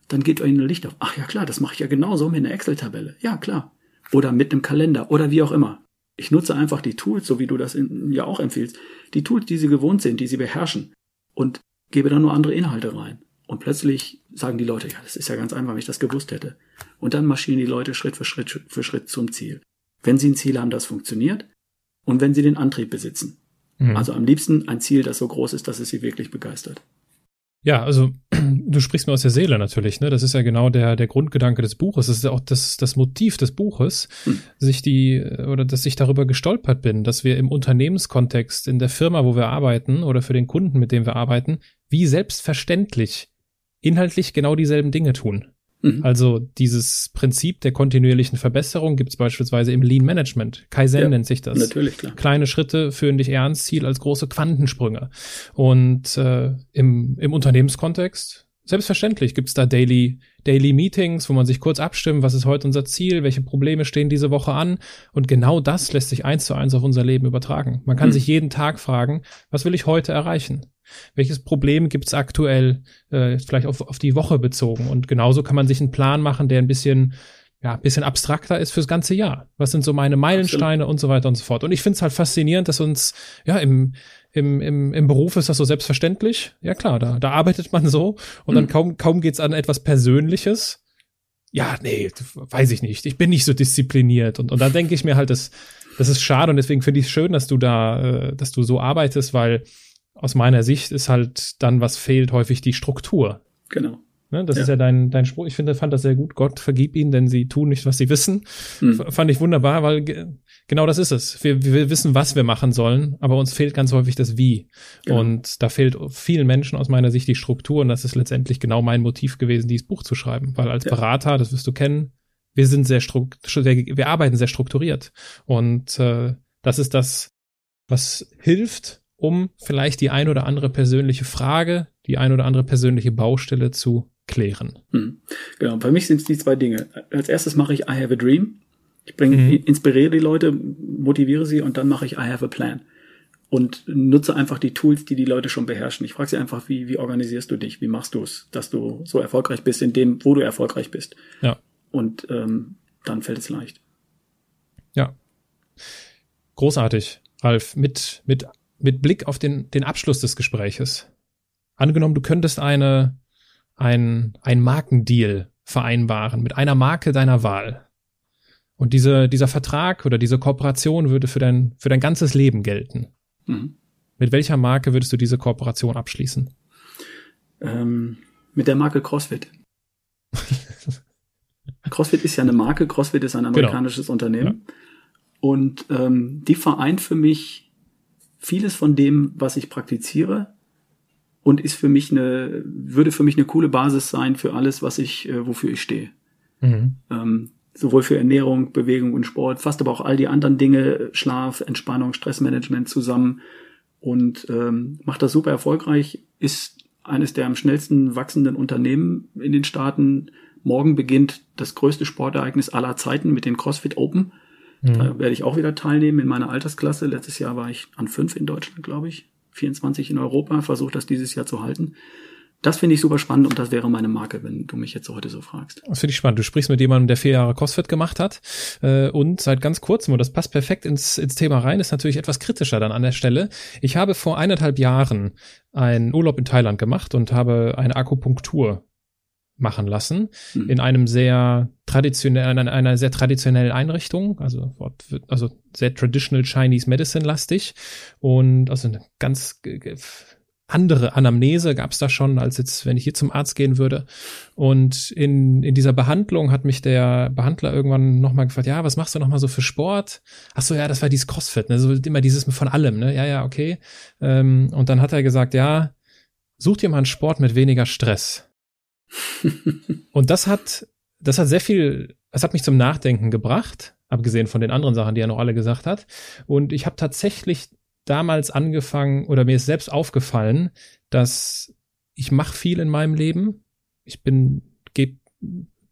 dann geht Ihnen ein Licht auf. Ach ja klar, das mache ich ja genauso mit einer Excel-Tabelle. Ja klar. Oder mit einem Kalender oder wie auch immer. Ich nutze einfach die Tools, so wie du das in, ja auch empfiehlst, die Tools, die Sie gewohnt sind, die Sie beherrschen und gebe dann nur andere Inhalte rein. Und plötzlich sagen die Leute, ja, das ist ja ganz einfach, wenn ich das gewusst hätte. Und dann marschieren die Leute Schritt für Schritt für Schritt zum Ziel. Wenn sie ein Ziel haben, das funktioniert und wenn sie den Antrieb besitzen. Mhm. Also am liebsten ein Ziel, das so groß ist, dass es sie wirklich begeistert. Ja, also du sprichst mir aus der Seele natürlich, ne? Das ist ja genau der, der Grundgedanke des Buches. Das ist ja auch das, das Motiv des Buches, hm. sich die, oder dass ich darüber gestolpert bin, dass wir im Unternehmenskontext, in der Firma, wo wir arbeiten, oder für den Kunden, mit dem wir arbeiten, wie selbstverständlich inhaltlich genau dieselben Dinge tun. Mhm. Also dieses Prinzip der kontinuierlichen Verbesserung gibt es beispielsweise im Lean Management. Kaizen ja, nennt sich das. Natürlich, klar. Kleine Schritte führen dich eher ans Ziel als große Quantensprünge. Und äh, im, im Unternehmenskontext, selbstverständlich gibt es da Daily, Daily Meetings, wo man sich kurz abstimmt, was ist heute unser Ziel, welche Probleme stehen diese Woche an. Und genau das lässt sich eins zu eins auf unser Leben übertragen. Man kann mhm. sich jeden Tag fragen, was will ich heute erreichen? Welches Problem gibt es aktuell, äh, vielleicht auf, auf die Woche bezogen? Und genauso kann man sich einen Plan machen, der ein bisschen, ja, ein bisschen abstrakter ist fürs ganze Jahr. Was sind so meine Meilensteine Absolut. und so weiter und so fort. Und ich finde es halt faszinierend, dass uns, ja, im, im, im, im Beruf ist das so selbstverständlich. Ja klar, da, da arbeitet man so und mhm. dann kaum, kaum geht's an etwas Persönliches. Ja, nee, weiß ich nicht. Ich bin nicht so diszipliniert. Und, und dann denke ich mir halt, das, das ist schade und deswegen finde ich es schön, dass du da, äh, dass du so arbeitest, weil aus meiner Sicht ist halt dann, was fehlt, häufig die Struktur. Genau. Ne, das ja. ist ja dein, dein Spruch. Ich finde, fand das sehr gut. Gott vergib ihnen, denn sie tun nicht, was sie wissen. Hm. Fand ich wunderbar, weil genau das ist es. Wir, wir wissen, was wir machen sollen, aber uns fehlt ganz häufig das Wie. Genau. Und da fehlt vielen Menschen aus meiner Sicht die Struktur. Und das ist letztendlich genau mein Motiv gewesen, dieses Buch zu schreiben. Weil als ja. Berater, das wirst du kennen, wir sind sehr strukturiert, wir arbeiten sehr strukturiert. Und äh, das ist das, was hilft, um vielleicht die ein oder andere persönliche Frage, die ein oder andere persönliche Baustelle zu klären. Hm. Genau, bei mich sind es die zwei Dinge. Als erstes mache ich I have a dream. Ich bringe, mhm. inspiriere die Leute, motiviere sie und dann mache ich I have a plan. und nutze einfach die Tools, die die Leute schon beherrschen. Ich frage sie einfach, wie, wie organisierst du dich? Wie machst du es, dass du so erfolgreich bist in dem, wo du erfolgreich bist? Ja. Und ähm, dann fällt es leicht. Ja. Großartig, Ralf. Mit, mit, mit Blick auf den, den Abschluss des Gespräches. Angenommen, du könntest eine, ein, ein Markendeal vereinbaren mit einer Marke deiner Wahl. Und diese, dieser Vertrag oder diese Kooperation würde für dein, für dein ganzes Leben gelten. Mhm. Mit welcher Marke würdest du diese Kooperation abschließen? Ähm, mit der Marke CrossFit. CrossFit ist ja eine Marke, CrossFit ist ein genau. amerikanisches genau. Unternehmen. Ja. Und ähm, die vereint für mich vieles von dem, was ich praktiziere und ist für mich eine, würde für mich eine coole Basis sein für alles, was ich, äh, wofür ich stehe. Mhm. Ähm, sowohl für Ernährung, Bewegung und Sport, fast aber auch all die anderen Dinge, Schlaf, Entspannung, Stressmanagement zusammen und ähm, macht das super erfolgreich, ist eines der am schnellsten wachsenden Unternehmen in den Staaten. Morgen beginnt das größte Sportereignis aller Zeiten mit den CrossFit Open. Mhm. Da werde ich auch wieder teilnehmen in meiner Altersklasse. Letztes Jahr war ich an fünf in Deutschland, glaube ich. 24 in Europa, versuche das dieses Jahr zu halten. Das finde ich super spannend und das wäre meine Marke, wenn du mich jetzt heute so fragst. Das finde ich spannend. Du sprichst mit jemandem, der vier Jahre CrossFit gemacht hat äh, und seit ganz kurzem, und das passt perfekt ins, ins Thema rein, ist natürlich etwas kritischer dann an der Stelle. Ich habe vor eineinhalb Jahren einen Urlaub in Thailand gemacht und habe eine Akupunktur machen lassen mhm. in einem sehr traditionell in einer sehr traditionellen Einrichtung also also sehr traditional Chinese Medicine lastig und also eine ganz andere Anamnese gab es da schon, als jetzt, wenn ich hier zum Arzt gehen würde. Und in, in dieser Behandlung hat mich der Behandler irgendwann nochmal gefragt, ja, was machst du nochmal so für Sport? Ach so, ja, das war dieses Crossfit, ne? So immer dieses von allem, ne? Ja, ja, okay. Ähm, und dann hat er gesagt, ja, such dir mal einen Sport mit weniger Stress. Und das hat, das hat sehr viel, das hat mich zum Nachdenken gebracht, abgesehen von den anderen Sachen, die er noch alle gesagt hat. Und ich habe tatsächlich damals angefangen oder mir ist selbst aufgefallen, dass ich mache viel in meinem Leben. Ich bin, geb,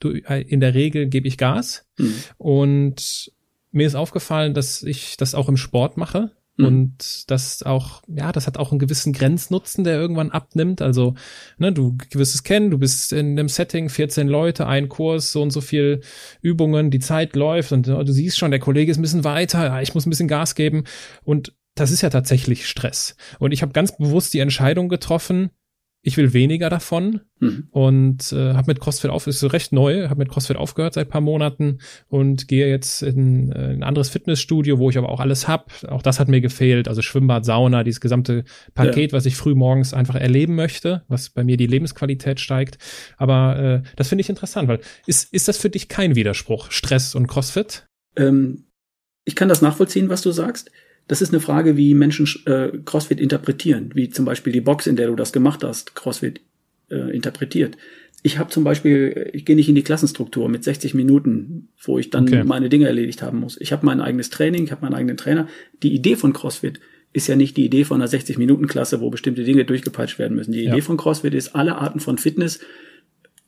in der Regel gebe ich Gas. Mhm. Und mir ist aufgefallen, dass ich das auch im Sport mache. Mhm. Und das auch, ja, das hat auch einen gewissen Grenznutzen, der irgendwann abnimmt. Also, ne, du wirst es kennen, du bist in einem Setting, 14 Leute, ein Kurs, so und so viel Übungen, die Zeit läuft und du siehst schon, der Kollege ist ein bisschen weiter, ich muss ein bisschen Gas geben. Und das ist ja tatsächlich Stress. Und ich habe ganz bewusst die Entscheidung getroffen, ich will weniger davon mhm. und äh, habe mit CrossFit auf, ist so recht neu, habe mit CrossFit aufgehört seit paar Monaten und gehe jetzt in, äh, ein anderes Fitnessstudio, wo ich aber auch alles hab. Auch das hat mir gefehlt, also Schwimmbad, Sauna, dieses gesamte Paket, ja. was ich früh morgens einfach erleben möchte, was bei mir die Lebensqualität steigt. Aber äh, das finde ich interessant, weil ist ist das für dich kein Widerspruch, Stress und CrossFit? Ähm, ich kann das nachvollziehen, was du sagst. Das ist eine Frage, wie Menschen äh, CrossFit interpretieren, wie zum Beispiel die Box, in der du das gemacht hast, CrossFit äh, interpretiert. Ich habe zum Beispiel, ich gehe nicht in die Klassenstruktur mit 60 Minuten, wo ich dann okay. meine Dinge erledigt haben muss. Ich habe mein eigenes Training, ich habe meinen eigenen Trainer. Die Idee von CrossFit ist ja nicht die Idee von einer 60-Minuten-Klasse, wo bestimmte Dinge durchgepeitscht werden müssen. Die ja. Idee von CrossFit ist, alle Arten von Fitness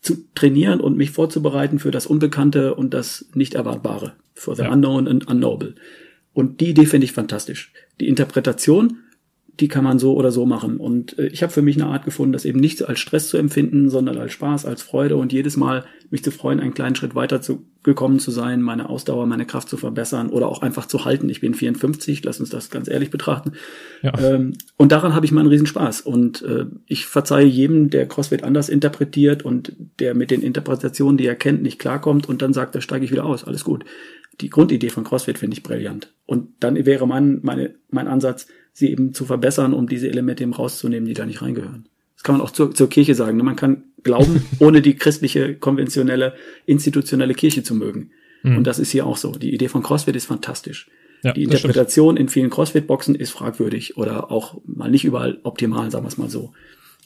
zu trainieren und mich vorzubereiten für das Unbekannte und das Nicht-Erwartbare, for the ja. unknown and unknowable. Und die Idee finde ich fantastisch. Die Interpretation, die kann man so oder so machen. Und äh, ich habe für mich eine Art gefunden, das eben nicht als Stress zu empfinden, sondern als Spaß, als Freude und jedes Mal mich zu freuen, einen kleinen Schritt weiter zu, gekommen zu sein, meine Ausdauer, meine Kraft zu verbessern oder auch einfach zu halten. Ich bin 54, lass uns das ganz ehrlich betrachten. Ja. Ähm, und daran habe ich mal einen Riesenspaß. Und äh, ich verzeihe jedem, der CrossFit anders interpretiert und der mit den Interpretationen, die er kennt, nicht klarkommt und dann sagt, da steige ich wieder aus. Alles gut die Grundidee von CrossFit finde ich brillant. Und dann wäre mein, meine, mein Ansatz, sie eben zu verbessern, um diese Elemente eben rauszunehmen, die da nicht reingehören. Das kann man auch zur, zur Kirche sagen. Ne? Man kann glauben, ohne die christliche, konventionelle, institutionelle Kirche zu mögen. Mhm. Und das ist hier auch so. Die Idee von CrossFit ist fantastisch. Ja, die Interpretation in vielen CrossFit-Boxen ist fragwürdig oder auch mal nicht überall optimal, sagen wir es mal so.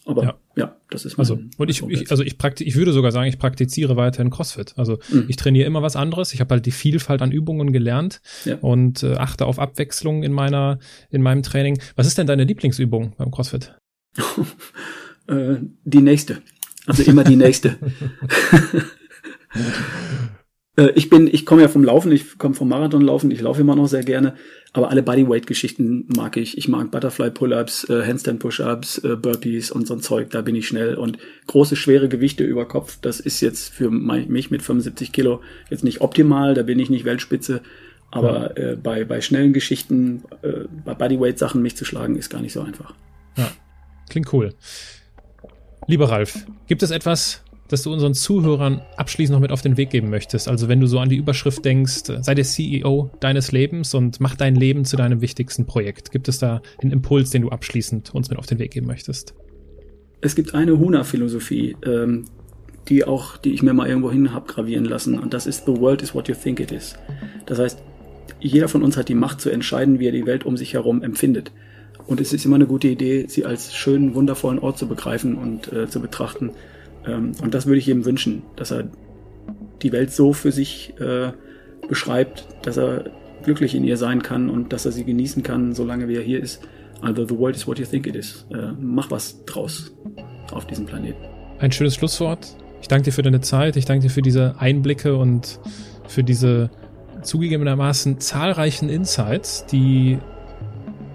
Aber ja, ja das ist mein Also, und ich, ich also ich praktiz, ich würde sogar sagen, ich praktiziere weiterhin CrossFit. Also mhm. ich trainiere immer was anderes. Ich habe halt die Vielfalt an Übungen gelernt ja. und äh, achte auf Abwechslung in meiner, in meinem Training. Was ist denn deine Lieblingsübung beim CrossFit? äh, die nächste. Also immer die nächste. Äh, ich bin, ich komme ja vom Laufen, ich komme vom Marathonlaufen, ich laufe immer noch sehr gerne, aber alle Bodyweight-Geschichten mag ich. Ich mag Butterfly-Pull-Ups, äh, Handstand-Push-Ups, äh, Burpees und so ein Zeug, da bin ich schnell. Und große, schwere Gewichte über Kopf, das ist jetzt für mich mit 75 Kilo jetzt nicht optimal, da bin ich nicht Weltspitze. Aber äh, bei, bei schnellen Geschichten, äh, bei Bodyweight-Sachen mich zu schlagen, ist gar nicht so einfach. Ja, klingt cool. Lieber Ralf, gibt es etwas, das du unseren Zuhörern abschließend noch mit auf den Weg geben möchtest? Also wenn du so an die Überschrift denkst, sei der CEO deines Lebens und mach dein Leben zu deinem wichtigsten Projekt. Gibt es da einen Impuls, den du abschließend uns mit auf den Weg geben möchtest? Es gibt eine Huna-Philosophie, ähm, die auch, die ich mir mal irgendwo hin habe gravieren lassen. Und das ist The world is what you think it is. Das heißt, jeder von uns hat die Macht zu entscheiden, wie er die Welt um sich herum empfindet. Und es ist immer eine gute Idee, sie als schönen, wundervollen Ort zu begreifen und äh, zu betrachten ähm, und das würde ich ihm wünschen, dass er die Welt so für sich äh, beschreibt, dass er glücklich in ihr sein kann und dass er sie genießen kann, solange wie er hier ist. Also the world is what you think it is. Äh, mach was draus auf diesem Planeten. Ein schönes Schlusswort. Ich danke dir für deine Zeit. Ich danke dir für diese Einblicke und für diese zugegebenermaßen zahlreichen Insights, die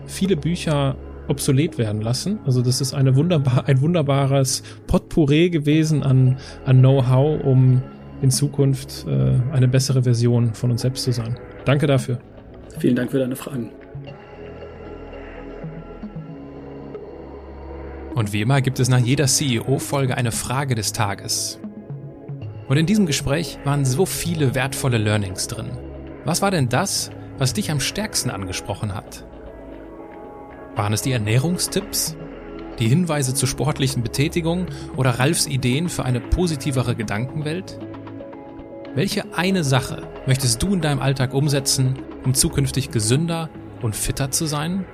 viele Bücher obsolet werden lassen. Also das ist eine wunderbar, ein wunderbares Potpourri gewesen an, an Know-how, um in Zukunft äh, eine bessere Version von uns selbst zu sein. Danke dafür. Vielen Dank für deine Fragen. Und wie immer gibt es nach jeder CEO-Folge eine Frage des Tages. Und in diesem Gespräch waren so viele wertvolle Learnings drin. Was war denn das, was dich am stärksten angesprochen hat? Waren es die Ernährungstipps? Die Hinweise zur sportlichen Betätigung oder Ralfs Ideen für eine positivere Gedankenwelt? Welche eine Sache möchtest du in deinem Alltag umsetzen, um zukünftig gesünder und fitter zu sein?